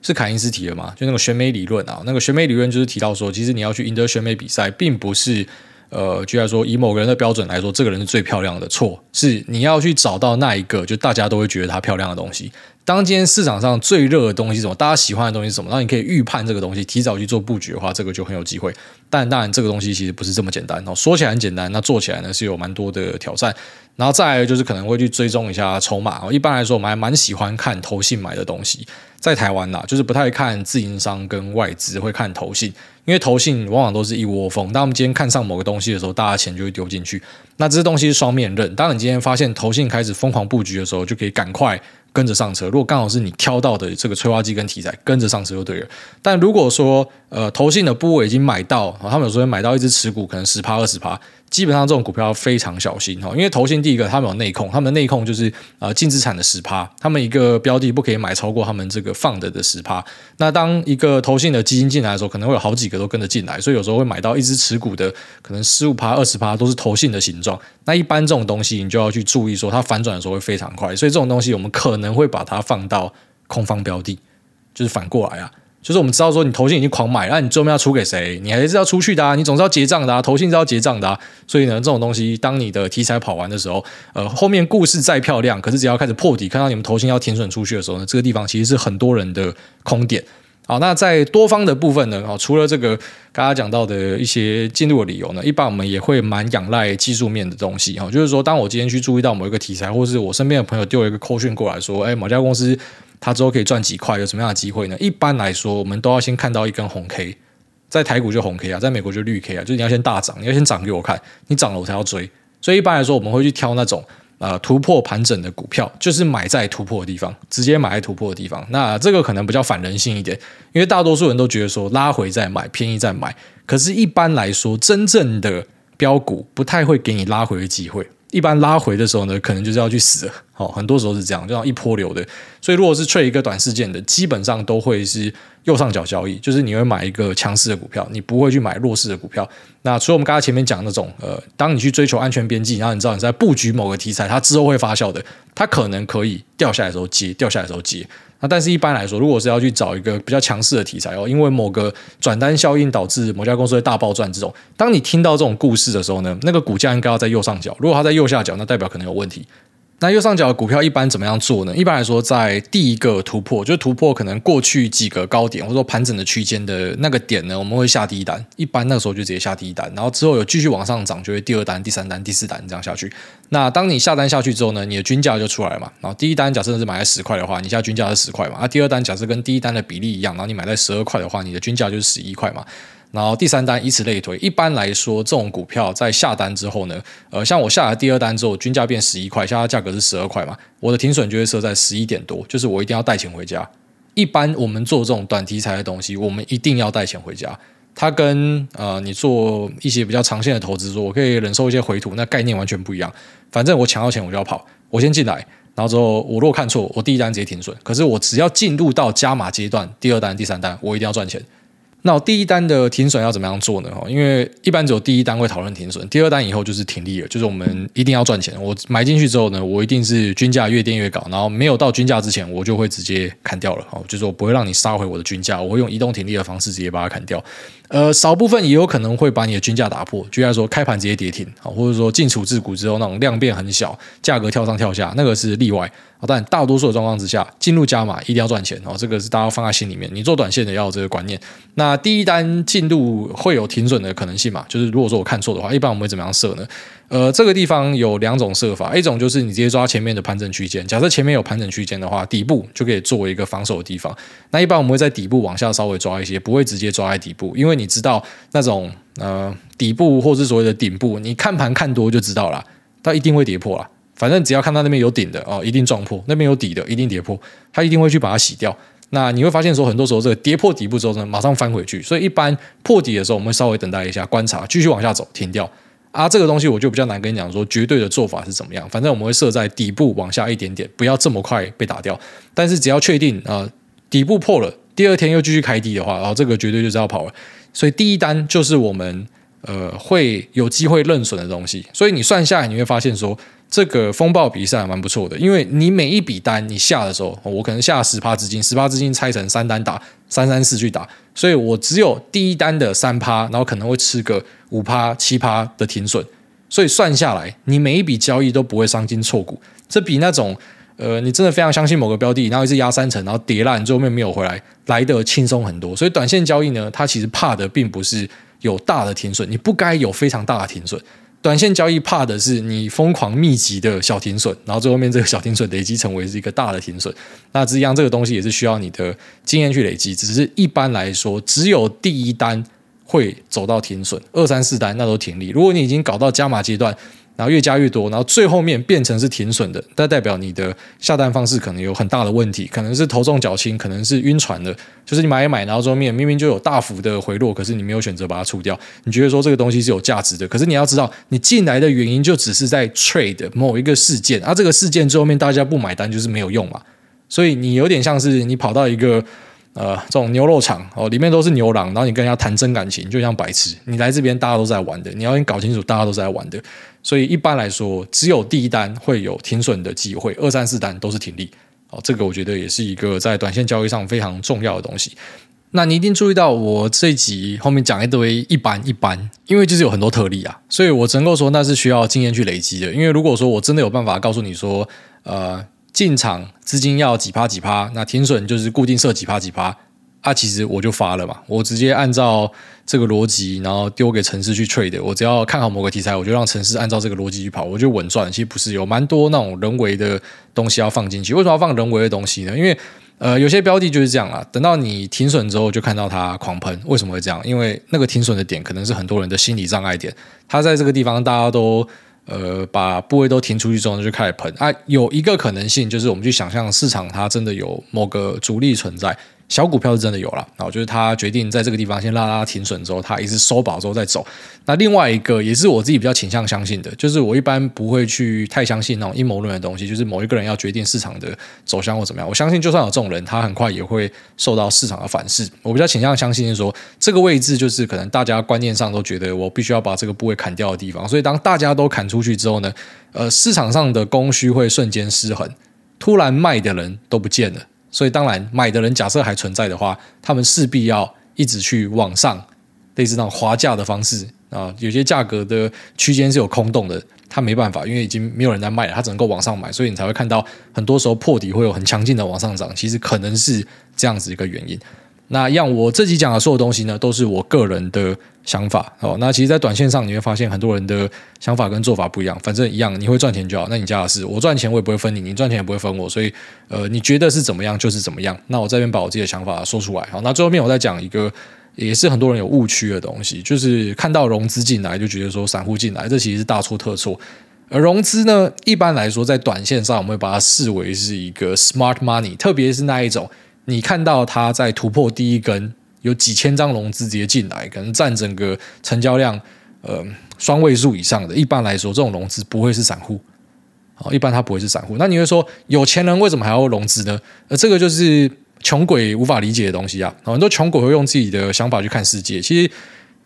是凯因斯提的嘛，就那个选美理论啊，那个选美理论就是提到说，其实你要去赢得选美比赛，并不是。呃，居然说以某个人的标准来说，这个人是最漂亮的，错，是你要去找到那一个就大家都会觉得他漂亮的东西。当今天市场上最热的东西什么？大家喜欢的东西什么？那你可以预判这个东西，提早去做布局的话，这个就很有机会。但当然，这个东西其实不是这么简单哦。说起来很简单，那做起来呢是有蛮多的挑战。然后再来就是可能会去追踪一下筹码。一般来说，我们还蛮喜欢看投信买的东西。在台湾呐，就是不太看自营商跟外资，会看投信，因为投信往往都是一窝蜂。当我们今天看上某个东西的时候，大家钱就会丢进去。那这些东西是双面刃。当你今天发现投信开始疯狂布局的时候，就可以赶快。跟着上车，如果刚好是你挑到的这个催化剂跟题材，跟着上车就对了。但如果说呃，投信的部位已经买到，他们有时候买到一只持股，可能十趴二十趴。基本上这种股票非常小心哈，因为投信第一个他们有内控，他们内控就是呃净资产的十趴，他们一个标的不可以买超过他们这个放的的十趴。那当一个投信的基金进来的时候，可能会有好几个都跟着进来，所以有时候会买到一只持股的可能十五趴、二十趴都是投信的形状。那一般这种东西你就要去注意说它反转的时候会非常快，所以这种东西我们可能会把它放到空方标的，就是反过来啊。就是我们知道说你投信已经狂买，那你最后要出给谁？你还是要出去的啊，你总是要结账的啊，投信是要结账的。所以呢，这种东西，当你的题材跑完的时候，呃，后面故事再漂亮，可是只要开始破底，看到你们投信要停损出去的时候呢，这个地方其实是很多人的空点。好，那在多方的部分呢，哦，除了这个刚刚讲到的一些进入的理由呢，一般我们也会蛮仰赖技术面的东西哈，就是说，当我今天去注意到某一个题材，或是我身边的朋友丢了一个扣讯过来说，哎，某家公司。它之后可以赚几块，有什么样的机会呢？一般来说，我们都要先看到一根红 K，在台股就红 K 啊，在美国就绿 K 啊，就是你要先大涨，你要先涨给我看，你涨了我才要追。所以一般来说，我们会去挑那种呃突破盘整的股票，就是买在突破的地方，直接买在突破的地方。那这个可能比较反人性一点，因为大多数人都觉得说拉回再买，便宜再买。可是，一般来说，真正的标股不太会给你拉回的机会。一般拉回的时候呢，可能就是要去死了。好，很多时候是这样，就像一波流的。所以，如果是追一个短时间的，基本上都会是右上角交易，就是你会买一个强势的股票，你不会去买弱势的股票。那除了我们刚才前面讲那种，呃，当你去追求安全边际，然后你知道你在布局某个题材，它之后会发酵的，它可能可以掉下来的时候接，掉下来的时候接。那但是一般来说，如果是要去找一个比较强势的题材哦，因为某个转单效应导致某家公司会大暴赚这种，当你听到这种故事的时候呢，那个股价应该要在右上角。如果它在右下角，那代表可能有问题。那右上角的股票一般怎么样做呢？一般来说，在第一个突破，就突破可能过去几个高点或者说盘整的区间的那个点呢，我们会下第一单。一般那个时候就直接下第一单，然后之后有继续往上涨，就会第二单、第三单、第四单这样下去。那当你下单下去之后呢，你的均价就出来嘛。然后第一单假设是买在十块的话，你下均价是十块嘛。那第二单假设跟第一单的比例一样，然后你买在十二块的话，你的均价就是十一块嘛。然后第三单以此类推，一般来说，这种股票在下单之后呢，呃，像我下了第二单之后，均价变十一块，现在价格是十二块嘛，我的停损就会设在十一点多，就是我一定要带钱回家。一般我们做这种短题材的东西，我们一定要带钱回家。它跟呃你做一些比较长线的投资，说我可以忍受一些回吐，那概念完全不一样。反正我抢到钱我就要跑，我先进来，然后之后我如果看错，我第一单直接停损。可是我只要进入到加码阶段，第二单、第三单，我一定要赚钱。那我第一单的停损要怎么样做呢？因为一般只有第一单会讨论停损，第二单以后就是停利了，就是我们一定要赚钱。我买进去之后呢，我一定是均价越垫越高，然后没有到均价之前，我就会直接砍掉了。哦，就是我不会让你杀回我的均价，我会用移动停利的方式直接把它砍掉。呃，少部分也有可能会把你的均价打破，就像说开盘直接跌停啊，或者说进处置股之后那种量变很小，价格跳上跳下，那个是例外。但大多数的状况之下，进入加码一定要赚钱哦，这个是大家放在心里面。你做短线的要有这个观念。那第一单进度会有停损的可能性嘛？就是如果说我看错的话，一般我们会怎么样设呢？呃，这个地方有两种设法，一种就是你直接抓前面的盘整区间，假设前面有盘整区间的话，底部就可以作为一个防守的地方。那一般我们会在底部往下稍微抓一些，不会直接抓在底部，因为你知道那种呃底部或是所谓的顶部，你看盘看多就知道了，它一定会跌破了。反正只要看到那边有顶的哦，一定撞破；那边有底的，一定跌破。它一定会去把它洗掉。那你会发现说，很多时候这个跌破底部之后呢，马上翻回去。所以一般破底的时候，我们会稍微等待一下，观察，继续往下走，停掉。啊，这个东西我就比较难跟你讲说绝对的做法是怎么样。反正我们会设在底部往下一点点，不要这么快被打掉。但是只要确定啊、底部破了，第二天又继续开低的话，然后这个绝对就是要跑了。所以第一单就是我们。呃会有机会认损的东西。所以你算下来，你会发现说，这个风暴比赛还蛮不错的，因为你每一笔单你下的时候，我可能下十趴资金，十趴资金拆成三单打，三三四去打，所以我只有第一单的三趴，然后可能会吃个五趴七趴的停损。所以算下来，你每一笔交易都不会伤筋错骨，这比那种呃，你真的非常相信某个标的，然后一直压三成，然后跌烂，最后面没有回来，来得轻松很多。所以短线交易呢，它其实怕的并不是有大的停损，你不该有非常大的停损。短线交易怕的是你疯狂密集的小停损，然后最后面这个小停损累积成为是一个大的停损。那这样这个东西也是需要你的经验去累积，只是一般来说，只有第一单。会走到停损，二三四单那都停利。如果你已经搞到加码阶段，然后越加越多，然后最后面变成是停损的，那代表你的下单方式可能有很大的问题，可能是头重脚轻，可能是晕船的。就是你买一买，然后最后面明明就有大幅的回落，可是你没有选择把它出掉。你觉得说这个东西是有价值的，可是你要知道，你进来的原因就只是在 trade 某一个事件，而、啊、这个事件最后面大家不买单就是没有用嘛。所以你有点像是你跑到一个。呃，这种牛肉场哦，里面都是牛郎，然后你跟人家谈真感情，就像白痴。你来这边，大家都在玩的，你要先搞清楚，大家都在玩的。所以一般来说，只有第一单会有停损的机会，二三四单都是停利。哦，这个我觉得也是一个在短线交易上非常重要的东西。那你一定注意到，我这一集后面讲一堆一般一般，因为就是有很多特例啊，所以我只能够说那是需要经验去累积的。因为如果说我真的有办法告诉你说，呃。进场资金要几趴几趴，那停损就是固定设几趴几趴啊，其实我就发了嘛，我直接按照这个逻辑，然后丢给城市去 trade，我只要看好某个题材，我就让城市按照这个逻辑去跑，我就稳赚。其实不是有蛮多那种人为的东西要放进去，为什么要放人为的东西呢？因为呃，有些标的就是这样啊，等到你停损之后，就看到它狂喷，为什么会这样？因为那个停损的点可能是很多人的心理障碍点，它在这个地方大家都。呃，把部位都停出去之后，就开始喷啊。有一个可能性就是，我们去想象市场它真的有某个主力存在。小股票是真的有了，然后就是他决定在这个地方先拉拉停损之后，他一直收饱之后再走。那另外一个也是我自己比较倾向相信的，就是我一般不会去太相信那种阴谋论的东西，就是某一个人要决定市场的走向或怎么样。我相信就算有这种人，他很快也会受到市场的反噬。我比较倾向相信是说，这个位置就是可能大家观念上都觉得我必须要把这个部位砍掉的地方，所以当大家都砍出去之后呢，呃，市场上的供需会瞬间失衡，突然卖的人都不见了。所以当然，买的人假设还存在的话，他们势必要一直去往上，类似那种滑价的方式啊。有些价格的区间是有空洞的，他没办法，因为已经没有人在卖了，他只能够往上买，所以你才会看到很多时候破底会有很强劲的往上涨。其实可能是这样子一个原因。那样，我自己讲的所有东西呢，都是我个人的想法哦。那其实，在短线上你会发现很多人的想法跟做法不一样。反正一样，你会赚钱就好。那你家的事，我赚钱我也不会分你，你赚钱也不会分我。所以，呃，你觉得是怎么样就是怎么样。那我这边把我自己的想法说出来。好，那最后面我再讲一个，也是很多人有误区的东西，就是看到融资进来就觉得说散户进来，这其实是大错特错。而融资呢，一般来说在短线上，我们会把它视为是一个 smart money，特别是那一种。你看到它在突破第一根，有几千张融资直接进来，可能占整个成交量呃双位数以上的。一般来说，这种融资不会是散户，好，一般它不会是散户。那你会说，有钱人为什么还要融资呢？呃，这个就是穷鬼无法理解的东西啊。很多穷鬼会用自己的想法去看世界。其实，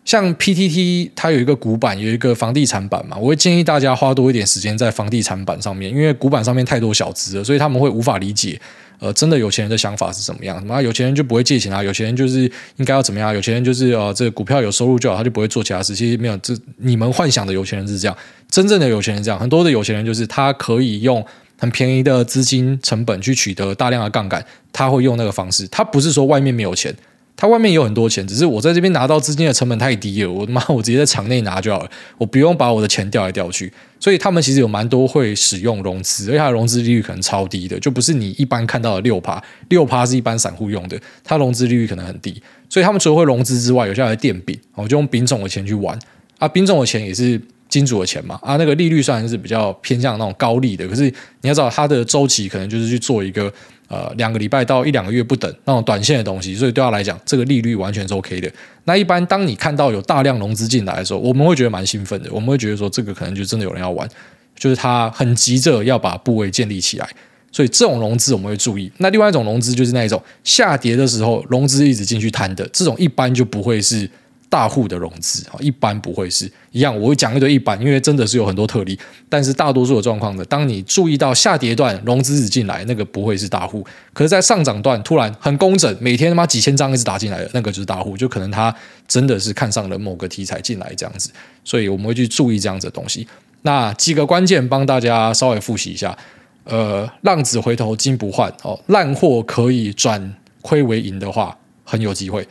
像 PTT 它有一个股板，有一个房地产板嘛，我会建议大家花多一点时间在房地产板上面，因为股板上面太多小资了，所以他们会无法理解。呃，真的有钱人的想法是怎么样？什么有钱人就不会借钱啊？有钱人就是应该要怎么样？有钱人就是呃，这个股票有收入就好，他就不会做其他事。其实没有，这你们幻想的有钱人是这样，真正的有钱人这样。很多的有钱人就是他可以用很便宜的资金成本去取得大量的杠杆，他会用那个方式。他不是说外面没有钱。他外面有很多钱，只是我在这边拿到资金的成本太低了。我他妈，我直接在场内拿就好了，我不用把我的钱调来调去。所以他们其实有蛮多会使用融资，而且它的融资利率可能超低的，就不是你一般看到的六趴。六趴是一般散户用的，它融资利率可能很低。所以他们除了会融资之外，有些还垫饼，我就用饼种的钱去玩啊，饼种的钱也是金主的钱嘛啊，那个利率算是比较偏向那种高利的，可是你要知道它的周期可能就是去做一个。呃，两个礼拜到一两个月不等那种短线的东西，所以对他来讲，这个利率完全是 OK 的。那一般当你看到有大量融资进来的时候，我们会觉得蛮兴奋的，我们会觉得说这个可能就真的有人要玩，就是他很急着要把部位建立起来，所以这种融资我们会注意。那另外一种融资就是那一种下跌的时候融资一直进去摊的，这种一般就不会是大户的融资啊，一般不会是一样。我会讲一堆一般，因为真的是有很多特例。但是大多数的状况呢，当你注意到下跌段融资只进来，那个不会是大户。可是，在上涨段突然很工整，每天他妈几千张一直打进来的，那个就是大户。就可能他真的是看上了某个题材进来这样子，所以我们会去注意这样子的东西。那几个关键帮大家稍微复习一下。呃，浪子回头金不换哦，烂货可以转亏为盈的话，很有机会。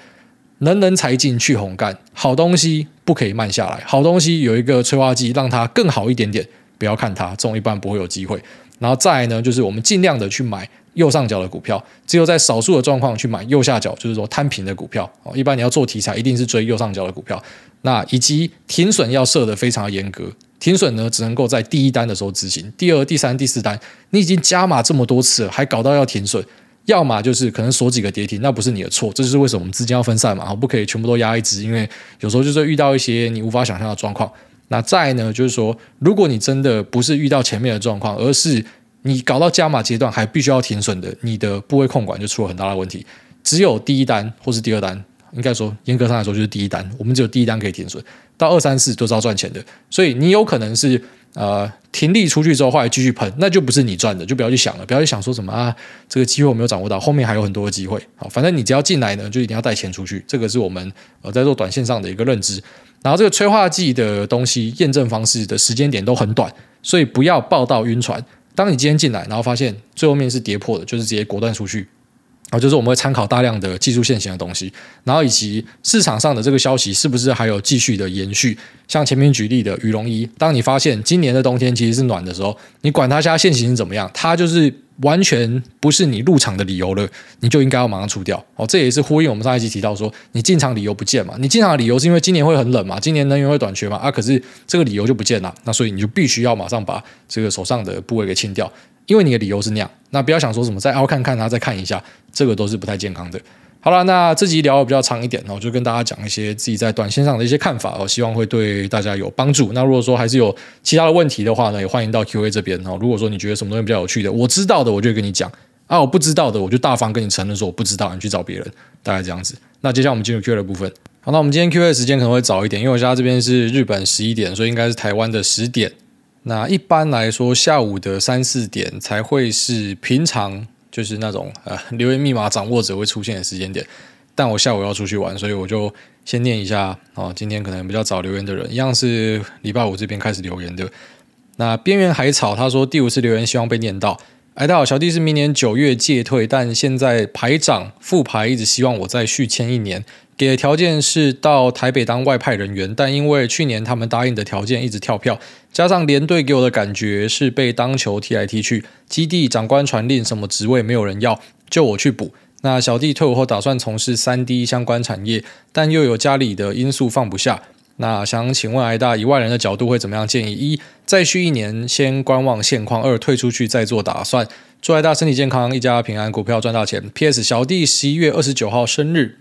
能人才尽去红干，好东西不可以慢下来。好东西有一个催化剂，让它更好一点点。不要看它，这种一般不会有机会。然后再呢，就是我们尽量的去买右上角的股票，只有在少数的状况去买右下角，就是说摊平的股票。哦，一般你要做题材，一定是追右上角的股票。那以及停损要设得非常严格，停损呢只能够在第一单的时候执行，第二、第三、第四单你已经加码这么多次了，还搞到要停损。要么就是可能锁几个跌停，那不是你的错，这就是为什么我们资金要分散嘛，不可以全部都压一只，因为有时候就是遇到一些你无法想象的状况。那再呢，就是说，如果你真的不是遇到前面的状况，而是你搞到加码阶段还必须要停损的，你的部位控管就出了很大的问题。只有第一单或是第二单，应该说严格上来说就是第一单，我们只有第一单可以停损，到二三四都是要赚钱的，所以你有可能是。呃，停利出去之后，后来继续喷，那就不是你赚的，就不要去想了，不要去想说什么啊，这个机会我没有掌握到，后面还有很多的机会。好，反正你只要进来呢，就一定要带钱出去，这个是我们呃在做短线上的一个认知。然后这个催化剂的东西验证方式的时间点都很短，所以不要抱到晕船。当你今天进来，然后发现最后面是跌破的，就是直接果断出去。啊，就是我们会参考大量的技术线型的东西，然后以及市场上的这个消息是不是还有继续的延续？像前面举例的羽绒衣，当你发现今年的冬天其实是暖的时候，你管它现在线型是怎么样，它就是完全不是你入场的理由了，你就应该要马上出掉。哦，这也是呼应我们上一集提到说，你进场理由不见嘛？你进场的理由是因为今年会很冷嘛？今年能源会短缺嘛？啊，可是这个理由就不见了，那所以你就必须要马上把这个手上的部位给清掉。因为你的理由是那样，那不要想说什么再凹看看它，再看一下，这个都是不太健康的。好了，那这集聊的比较长一点，我就跟大家讲一些自己在短线上的一些看法，我希望会对大家有帮助。那如果说还是有其他的问题的话呢，也欢迎到 Q&A 这边哦。如果说你觉得什么东西比较有趣的，我知道的，我就跟你讲啊；我不知道的，我就大方跟你承认说我不知道，你去找别人，大概这样子。那接下来我们进入 Q&A 的部分。好，那我们今天 Q&A 时间可能会早一点，因为我现在这边是日本十一点，所以应该是台湾的十点。那一般来说，下午的三四点才会是平常就是那种呃留言密码掌握者会出现的时间点。但我下午要出去玩，所以我就先念一下哦。今天可能比较早留言的人，一样是礼拜五这边开始留言的。那边缘海草他说第五次留言希望被念到。哎，大家好，小弟是明年九月届退，但现在排长副排一直希望我再续签一年。给的条件是到台北当外派人员，但因为去年他们答应的条件一直跳票，加上连队给我的感觉是被当球踢来踢去，基地长官传令什么职位没有人要，就我去补。那小弟退伍后打算从事三 D 相关产业，但又有家里的因素放不下。那想请问挨大以外人的角度会怎么样建议？一再续一年，先观望现况；二退出去再做打算。祝挨大身体健康，一家平安，股票赚大钱。P.S. 小弟十一月二十九号生日。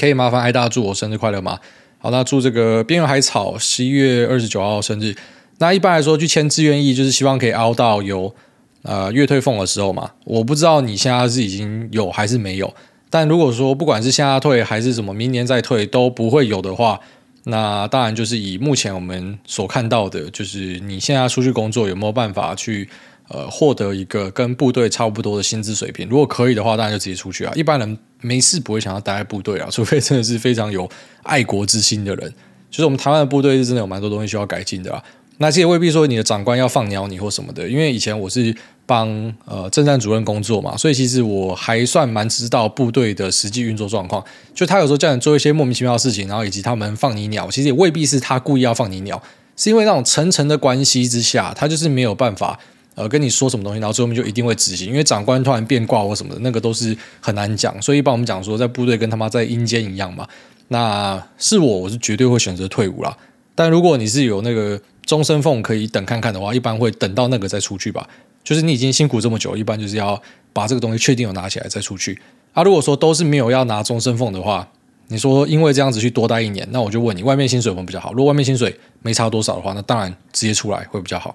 可以麻烦挨大祝我生日快乐吗？好，那祝这个边缘海草十一月二十九号生日。那一般来说，去签志愿役就是希望可以熬到有呃月退俸的时候嘛。我不知道你现在是已经有还是没有。但如果说不管是现在退还是什么明年再退都不会有的话，那当然就是以目前我们所看到的，就是你现在出去工作有没有办法去。呃，获得一个跟部队差不多的薪资水平，如果可以的话，当然就直接出去啊。一般人没事不会想要待在部队啊，除非真的是非常有爱国之心的人。就是我们台湾的部队是真的有蛮多东西需要改进的啊。那这也未必说你的长官要放鸟你或什么的，因为以前我是帮呃政战主任工作嘛，所以其实我还算蛮知道部队的实际运作状况。就他有时候叫你做一些莫名其妙的事情，然后以及他们放你鸟，其实也未必是他故意要放你鸟，是因为那种层层的关系之下，他就是没有办法。呃，跟你说什么东西，然后最后面就一定会执行，因为长官突然变卦或什么的，那个都是很难讲。所以一般我们讲说，在部队跟他妈在阴间一样嘛。那是我，我是绝对会选择退伍啦。但如果你是有那个终身俸可以等看看的话，一般会等到那个再出去吧。就是你已经辛苦这么久，一般就是要把这个东西确定有拿起来再出去。啊，如果说都是没有要拿终身俸的话，你说因为这样子去多待一年，那我就问你，外面薪水有没有比较好？如果外面薪水没差多少的话，那当然直接出来会比较好。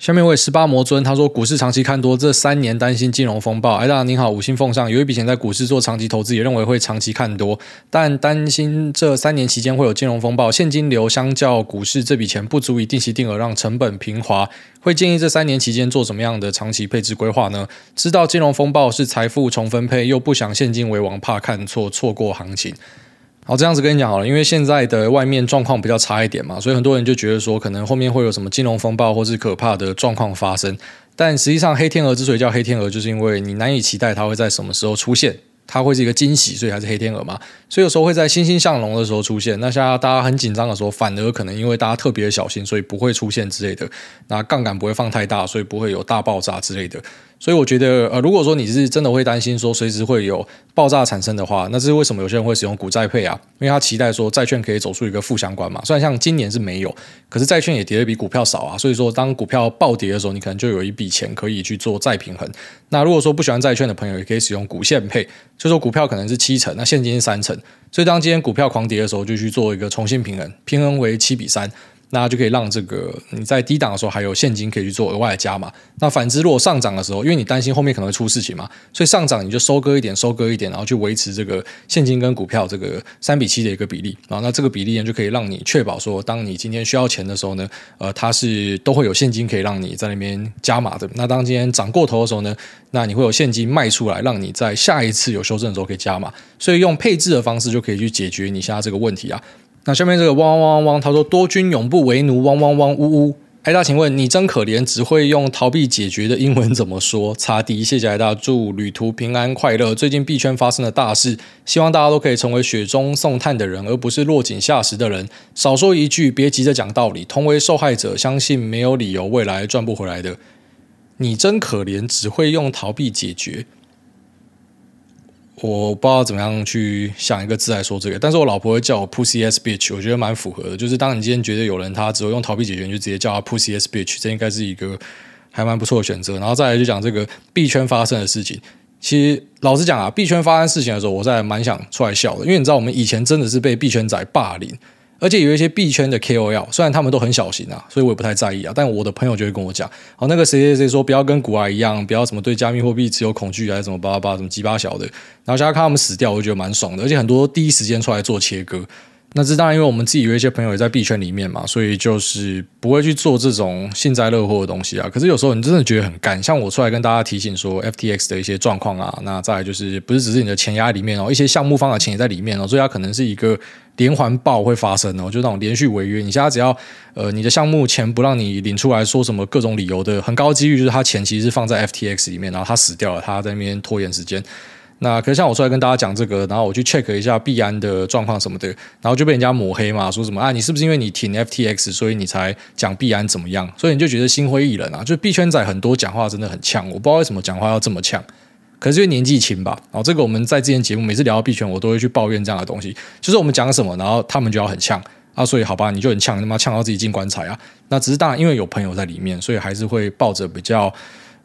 下面为十八魔尊，他说股市长期看多，这三年担心金融风暴。哎，大家您好，五星奉上，有一笔钱在股市做长期投资，也认为会长期看多，但担心这三年期间会有金融风暴，现金流相较股市这笔钱不足以定期定额让成本平滑，会建议这三年期间做什么样的长期配置规划呢？知道金融风暴是财富重分配，又不想现金为王，怕看错错过行情。好，这样子跟你讲好了，因为现在的外面状况比较差一点嘛，所以很多人就觉得说，可能后面会有什么金融风暴或是可怕的状况发生。但实际上，黑天鹅之所以叫黑天鹅，就是因为你难以期待它会在什么时候出现，它会是一个惊喜，所以还是黑天鹅嘛。所以有时候会在欣欣向荣的时候出现，那现在大家很紧张的时候，反而可能因为大家特别小心，所以不会出现之类的。那杠杆不会放太大，所以不会有大爆炸之类的。所以我觉得，呃，如果说你是真的会担心说随时会有爆炸产生的话，那这是为什么有些人会使用股债配啊？因为他期待说债券可以走出一个负相关嘛。虽然像今年是没有，可是债券也跌得比股票少啊。所以说，当股票暴跌的时候，你可能就有一笔钱可以去做再平衡。那如果说不喜欢债券的朋友，也可以使用股现配，就说股票可能是七成，那现金是三成。所以当今天股票狂跌的时候，就去做一个重新平衡，平衡为七比三。那就可以让这个你在低档的时候还有现金可以去做额外的加码。那反之，如果上涨的时候，因为你担心后面可能会出事情嘛，所以上涨你就收割一点，收割一点，然后去维持这个现金跟股票这个三比七的一个比例啊。那这个比例呢，就可以让你确保说，当你今天需要钱的时候呢，呃，它是都会有现金可以让你在那边加码的。那当今天涨过头的时候呢，那你会有现金卖出来，让你在下一次有修正的时候可以加码。所以用配置的方式就可以去解决你现在这个问题啊。那下面这个汪汪汪汪，他说多军永不为奴，汪汪汪呜呜。艾大，请问你真可怜，只会用逃避解决的英文怎么说？擦迪，谢谢艾大，祝旅途平安快乐。最近币圈发生了大事，希望大家都可以成为雪中送炭的人，而不是落井下石的人。少说一句，别急着讲道理。同为受害者，相信没有理由未来赚不回来的。你真可怜，只会用逃避解决。我不知道怎么样去想一个字来说这个，但是我老婆会叫我 pussy ass bitch，我觉得蛮符合的。就是当你今天觉得有人他只会用逃避解决，你就直接叫他 pussy ass bitch，这应该是一个还蛮不错的选择。然后再来就讲这个币圈发生的事情。其实老实讲啊，币圈发生事情的时候，我在蛮想出来笑的，因为你知道我们以前真的是被币圈仔霸凌。而且有一些币圈的 KOL，虽然他们都很小心啊，所以我也不太在意啊。但我的朋友就会跟我讲，哦，那个谁谁谁说不要跟古尔一样，不要什么对加密货币只有恐惧，还是什么巴拉巴什么鸡巴小的。然后现在看他们死掉，我就觉得蛮爽的。而且很多第一时间出来做切割。那这当然，因为我们自己有一些朋友也在币圈里面嘛，所以就是不会去做这种幸灾乐祸的东西啊。可是有时候你真的觉得很干，像我出来跟大家提醒说 FTX 的一些状况啊，那再来就是不是只是你的钱压里面哦，一些项目方的钱也在里面哦，所以它可能是一个连环爆会发生哦，就那种连续违约。你现在只要呃你的项目钱不让你领出来说什么各种理由的，很高几率就是他钱其实是放在 FTX 里面，然后他死掉了，他在那边拖延时间。那可是像我出来跟大家讲这个，然后我去 check 一下币安的状况什么的，然后就被人家抹黑嘛，说什么啊，你是不是因为你挺 FTX，所以你才讲币安怎么样？所以你就觉得心灰意冷啊？就币圈仔很多讲话真的很呛，我不知道为什么讲话要这么呛，可是因为年纪轻吧。然后这个我们在之前节目每次聊到币圈，我都会去抱怨这样的东西，就是我们讲什么，然后他们就要很呛啊，所以好吧，你就很呛，他妈呛到自己进棺材啊。那只是当然因为有朋友在里面，所以还是会抱着比较。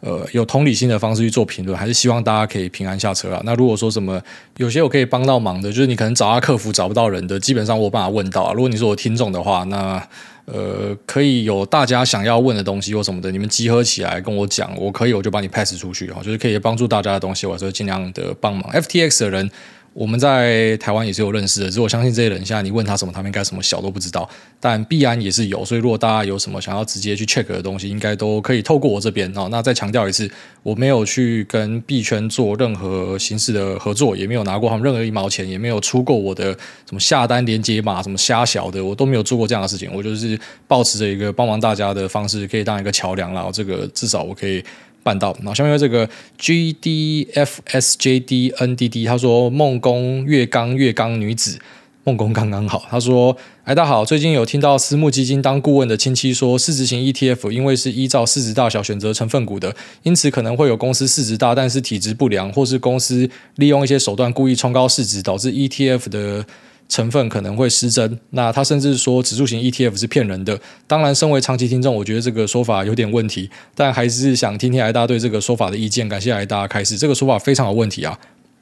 呃，有同理心的方式去做评论，还是希望大家可以平安下车啊。那如果说什么有些我可以帮到忙的，就是你可能找他客服找不到人的，基本上我有办法问到啊。如果你是我听众的话，那呃可以有大家想要问的东西或什么的，你们集合起来跟我讲，我可以我就把你 pass 出去哈，就是可以帮助大家的东西，我还是尽量的帮忙。FTX 的人。我们在台湾也是有认识的，只是我相信这些人，现在你问他什么，他们应该什么小都不知道。但必安也是有，所以如果大家有什么想要直接去 check 的东西，应该都可以透过我这边哦。那再强调一次，我没有去跟币圈做任何形式的合作，也没有拿过他们任何一毛钱，也没有出过我的什么下单连接码，什么瞎小的，我都没有做过这样的事情。我就是抱持着一个帮忙大家的方式，可以当一个桥梁，然后这个至少我可以。办到，那下面有这个 G D F S J D N D D，他说梦工月刚月刚女子梦工刚刚好。他说，哎，大家好，最近有听到私募基金当顾问的亲戚说，市值型 E T F 因为是依照市值大小选择成分股的，因此可能会有公司市值大但是体质不良，或是公司利用一些手段故意冲高市值，导致 E T F 的。成分可能会失真，那他甚至说指数型 ETF 是骗人的。当然，身为长期听众，我觉得这个说法有点问题，但还是想听听艾大对这个说法的意见。感谢艾大开始，这个说法非常有问题啊。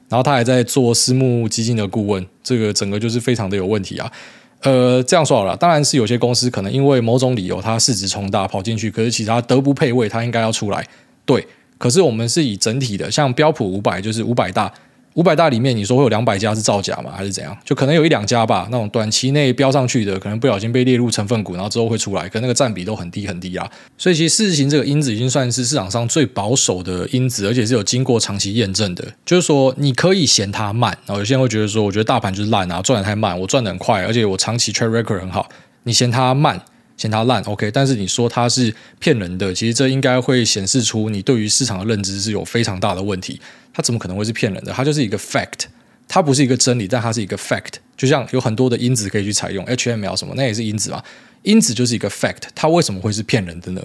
然后他还在做私募基金的顾问，这个整个就是非常的有问题啊。呃，这样说好了，当然是有些公司可能因为某种理由它市值冲大跑进去，可是其他德不配位，它应该要出来。对，可是我们是以整体的，像标普五百就是五百大。五百大里面，你说会有两百家是造假吗？还是怎样？就可能有一两家吧，那种短期内飙上去的，可能不小心被列入成分股，然后之后会出来，跟那个占比都很低很低啊。所以其实事实型这个因子已经算是市场上最保守的因子，而且是有经过长期验证的。就是说，你可以嫌它慢，然后有些人会觉得说，我觉得大盘就是烂啊，赚得太慢，我赚得很快，而且我长期 track record 很好，你嫌它慢。嫌它烂，OK，但是你说它是骗人的，其实这应该会显示出你对于市场的认知是有非常大的问题。它怎么可能会是骗人的？它就是一个 fact，它不是一个真理，但它是一个 fact。就像有很多的因子可以去采用，HML 什么，那也是因子嘛。因子就是一个 fact，它为什么会是骗人的呢？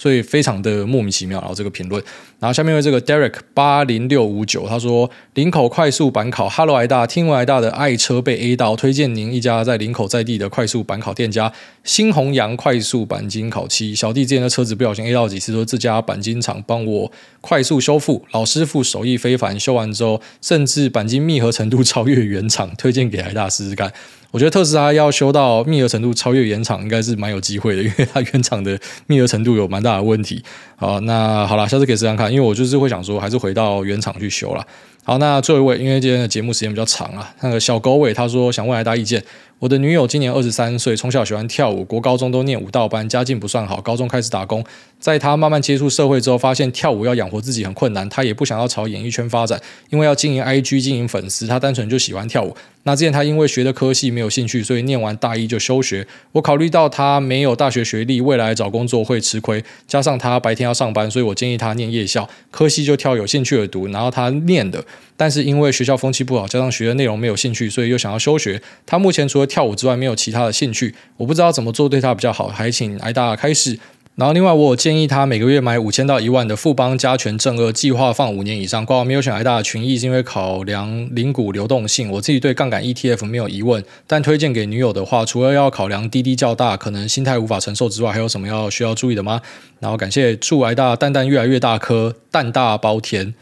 所以非常的莫名其妙，然后这个评论，然后下面为这个 Derek 八零六五九，他说林口快速板烤，Hello 癌大，听闻癌大的爱车被 A 到，推荐您一家在林口在地的快速板烤店家，新鸿阳快速钣金烤漆，小弟之前的车子不小心 A 到几次，说这家钣金厂帮我快速修复，老师傅手艺非凡，修完之后甚至钣金密合程度超越原厂，推荐给癌大试试看。我觉得特斯拉要修到密合程度超越原厂，应该是蛮有机会的，因为它原厂的密合程度有蛮大的问题。好，那好了，下次可以试试看，因为我就是会想说，还是回到原厂去修了。好，那最后一位，因为今天的节目时间比较长啊，那个小狗尾他说想问大家意见。我的女友今年二十三岁，从小喜欢跳舞，国高中都念舞蹈班，家境不算好。高中开始打工，在她慢慢接触社会之后，发现跳舞要养活自己很困难。她也不想要朝演艺圈发展，因为要经营 IG、经营粉丝，她单纯就喜欢跳舞。那之前她因为学的科系没有兴趣，所以念完大一就休学。我考虑到她没有大学学历，未来找工作会吃亏，加上她白天要上班，所以我建议她念夜校，科系就挑有兴趣的读。然后她念的，但是因为学校风气不好，加上学的内容没有兴趣，所以又想要休学。她目前除了跳舞之外没有其他的兴趣，我不知道怎么做对他比较好，还请癌大开始。然后另外，我有建议他每个月买五千到一万的富邦加权正二，计划放五年以上。挂号没有选癌大的群益，是因为考量零股流动性。我自己对杠杆 ETF 没有疑问，但推荐给女友的话，除了要考量滴滴较大，可能心态无法承受之外，还有什么要需要注意的吗？然后感谢祝癌大蛋蛋越来越大颗，蛋大包甜。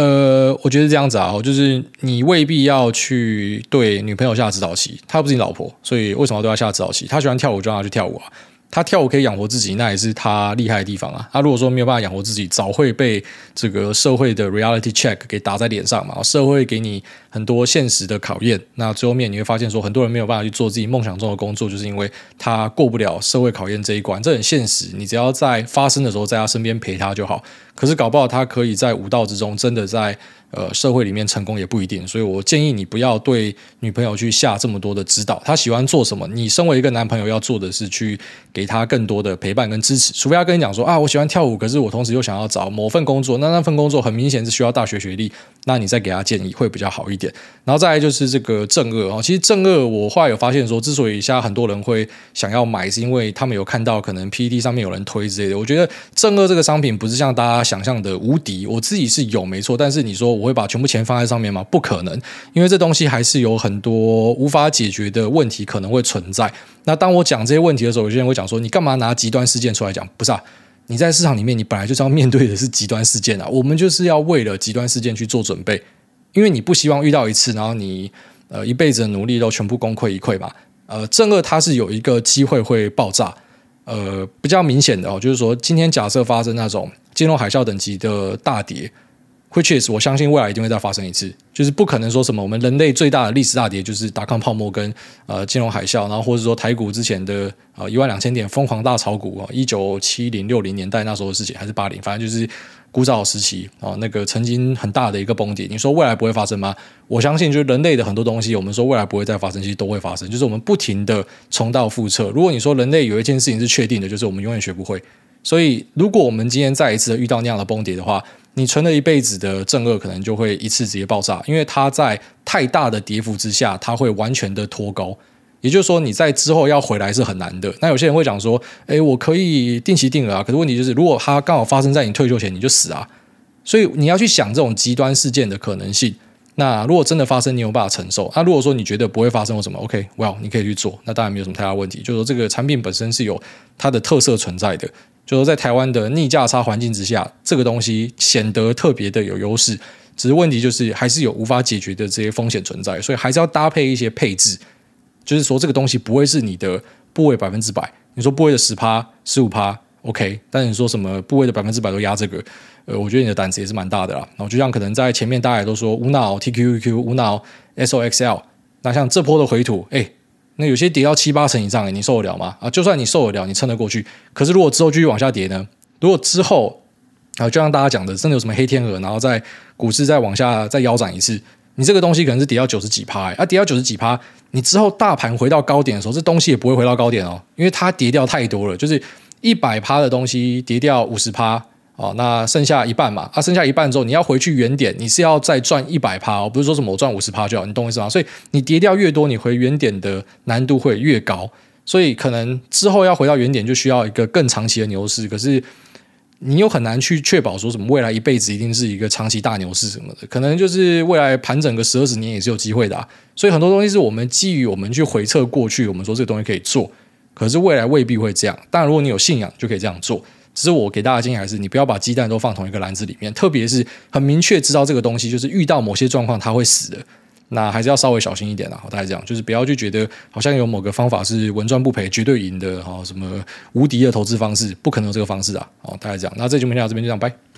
呃，我觉得这样子啊，就是你未必要去对女朋友下指导棋，她不是你老婆，所以为什么要对她下指导棋？她喜欢跳舞，就让她去跳舞啊。他跳舞可以养活自己，那也是他厉害的地方啊。他如果说没有办法养活自己，早会被这个社会的 reality check 给打在脸上嘛。社会给你很多现实的考验，那最后面你会发现说，很多人没有办法去做自己梦想中的工作，就是因为他过不了社会考验这一关。这很现实，你只要在发生的时候在他身边陪他就好。可是搞不好他可以在舞蹈之中真的在。呃，社会里面成功也不一定，所以我建议你不要对女朋友去下这么多的指导。她喜欢做什么，你身为一个男朋友要做的是去给她更多的陪伴跟支持。除非她跟你讲说啊，我喜欢跳舞，可是我同时又想要找某份工作，那那份工作很明显是需要大学学历，那你再给她建议会比较好一点。然后再来就是这个正二啊，其实正二我后来有发现说，之所以现在很多人会想要买，是因为他们有看到可能 PTT 上面有人推之类的。我觉得正二这个商品不是像大家想象的无敌，我自己是有没错，但是你说。我会把全部钱放在上面吗？不可能，因为这东西还是有很多无法解决的问题可能会存在。那当我讲这些问题的时候，有些人会讲说：“你干嘛拿极端事件出来讲？”不是啊，你在市场里面，你本来就是要面对的是极端事件啊。我们就是要为了极端事件去做准备，因为你不希望遇到一次，然后你呃一辈子的努力都全部功亏一篑嘛。呃，正二它是有一个机会会爆炸，呃，比较明显的哦，就是说今天假设发生那种金融海啸等级的大跌。Which is 我相信未来一定会再发生一次，就是不可能说什么我们人类最大的历史大跌就是达康泡沫跟呃金融海啸，然后或者说台股之前的呃一万两千点疯狂大炒股啊，一九七零六零年代那时候的事情还是八零，反正就是古早时期啊，那个曾经很大的一个崩跌。你说未来不会发生吗？我相信就是人类的很多东西，我们说未来不会再发生，其实都会发生，就是我们不停的重蹈覆辙。如果你说人类有一件事情是确定的，就是我们永远学不会。所以如果我们今天再一次遇到那样的崩跌的话，你存了一辈子的正二，可能就会一次直接爆炸，因为它在太大的跌幅之下，它会完全的脱钩。也就是说，你在之后要回来是很难的。那有些人会讲说：“诶，我可以定期定额啊。”可是问题就是，如果它刚好发生在你退休前，你就死啊。所以你要去想这种极端事件的可能性。那如果真的发生，你有办法承受？那如果说你觉得不会发生或什么，OK，Well，你可以去做。那当然没有什么太大问题。就是说，这个产品本身是有它的特色存在的。就是在台湾的逆价差环境之下，这个东西显得特别的有优势。只是问题就是还是有无法解决的这些风险存在，所以还是要搭配一些配置。就是说这个东西不会是你的部位百分之百。你说部位的十趴、十五趴，OK，但你说什么部位的百分之百都压这个，呃，我觉得你的胆子也是蛮大的啦。然后就像可能在前面大家也都说无脑 TQQQ、无脑 SOXL，那像这波的回吐，哎，那有些跌到七八成以上，你受得了吗？啊，就算你受得了，你撑得过去，可是如果之后继续往下跌呢？如果之后啊，就像大家讲的，真的有什么黑天鹅，然后在股市再往下再腰斩一次？你这个东西可能是跌到九十几趴，欸，啊，跌到九十几趴，你之后大盘回到高点的时候，这东西也不会回到高点哦，因为它跌掉太多了，就是一百趴的东西跌掉五十趴哦，那剩下一半嘛，啊，剩下一半之后你要回去原点，你是要再赚一百趴，不是说什么我赚五十趴就好，你懂我意思吗？所以你跌掉越多，你回原点的难度会越高，所以可能之后要回到原点就需要一个更长期的牛市，可是。你又很难去确保说什么未来一辈子一定是一个长期大牛市什么的，可能就是未来盘整个十二十年也是有机会的。所以很多东西是我们基于我们去回测过去，我们说这个东西可以做，可是未来未必会这样。当然，如果你有信仰，就可以这样做。只是我给大家建议还是，你不要把鸡蛋都放同一个篮子里面，特别是很明确知道这个东西就是遇到某些状况它会死的。那还是要稍微小心一点啦，大概这样，就是不要去觉得好像有某个方法是稳赚不赔、绝对赢的，哈，什么无敌的投资方式，不可能有这个方式啊，哦，大概这样。那这期就先到这边，就这样，拜。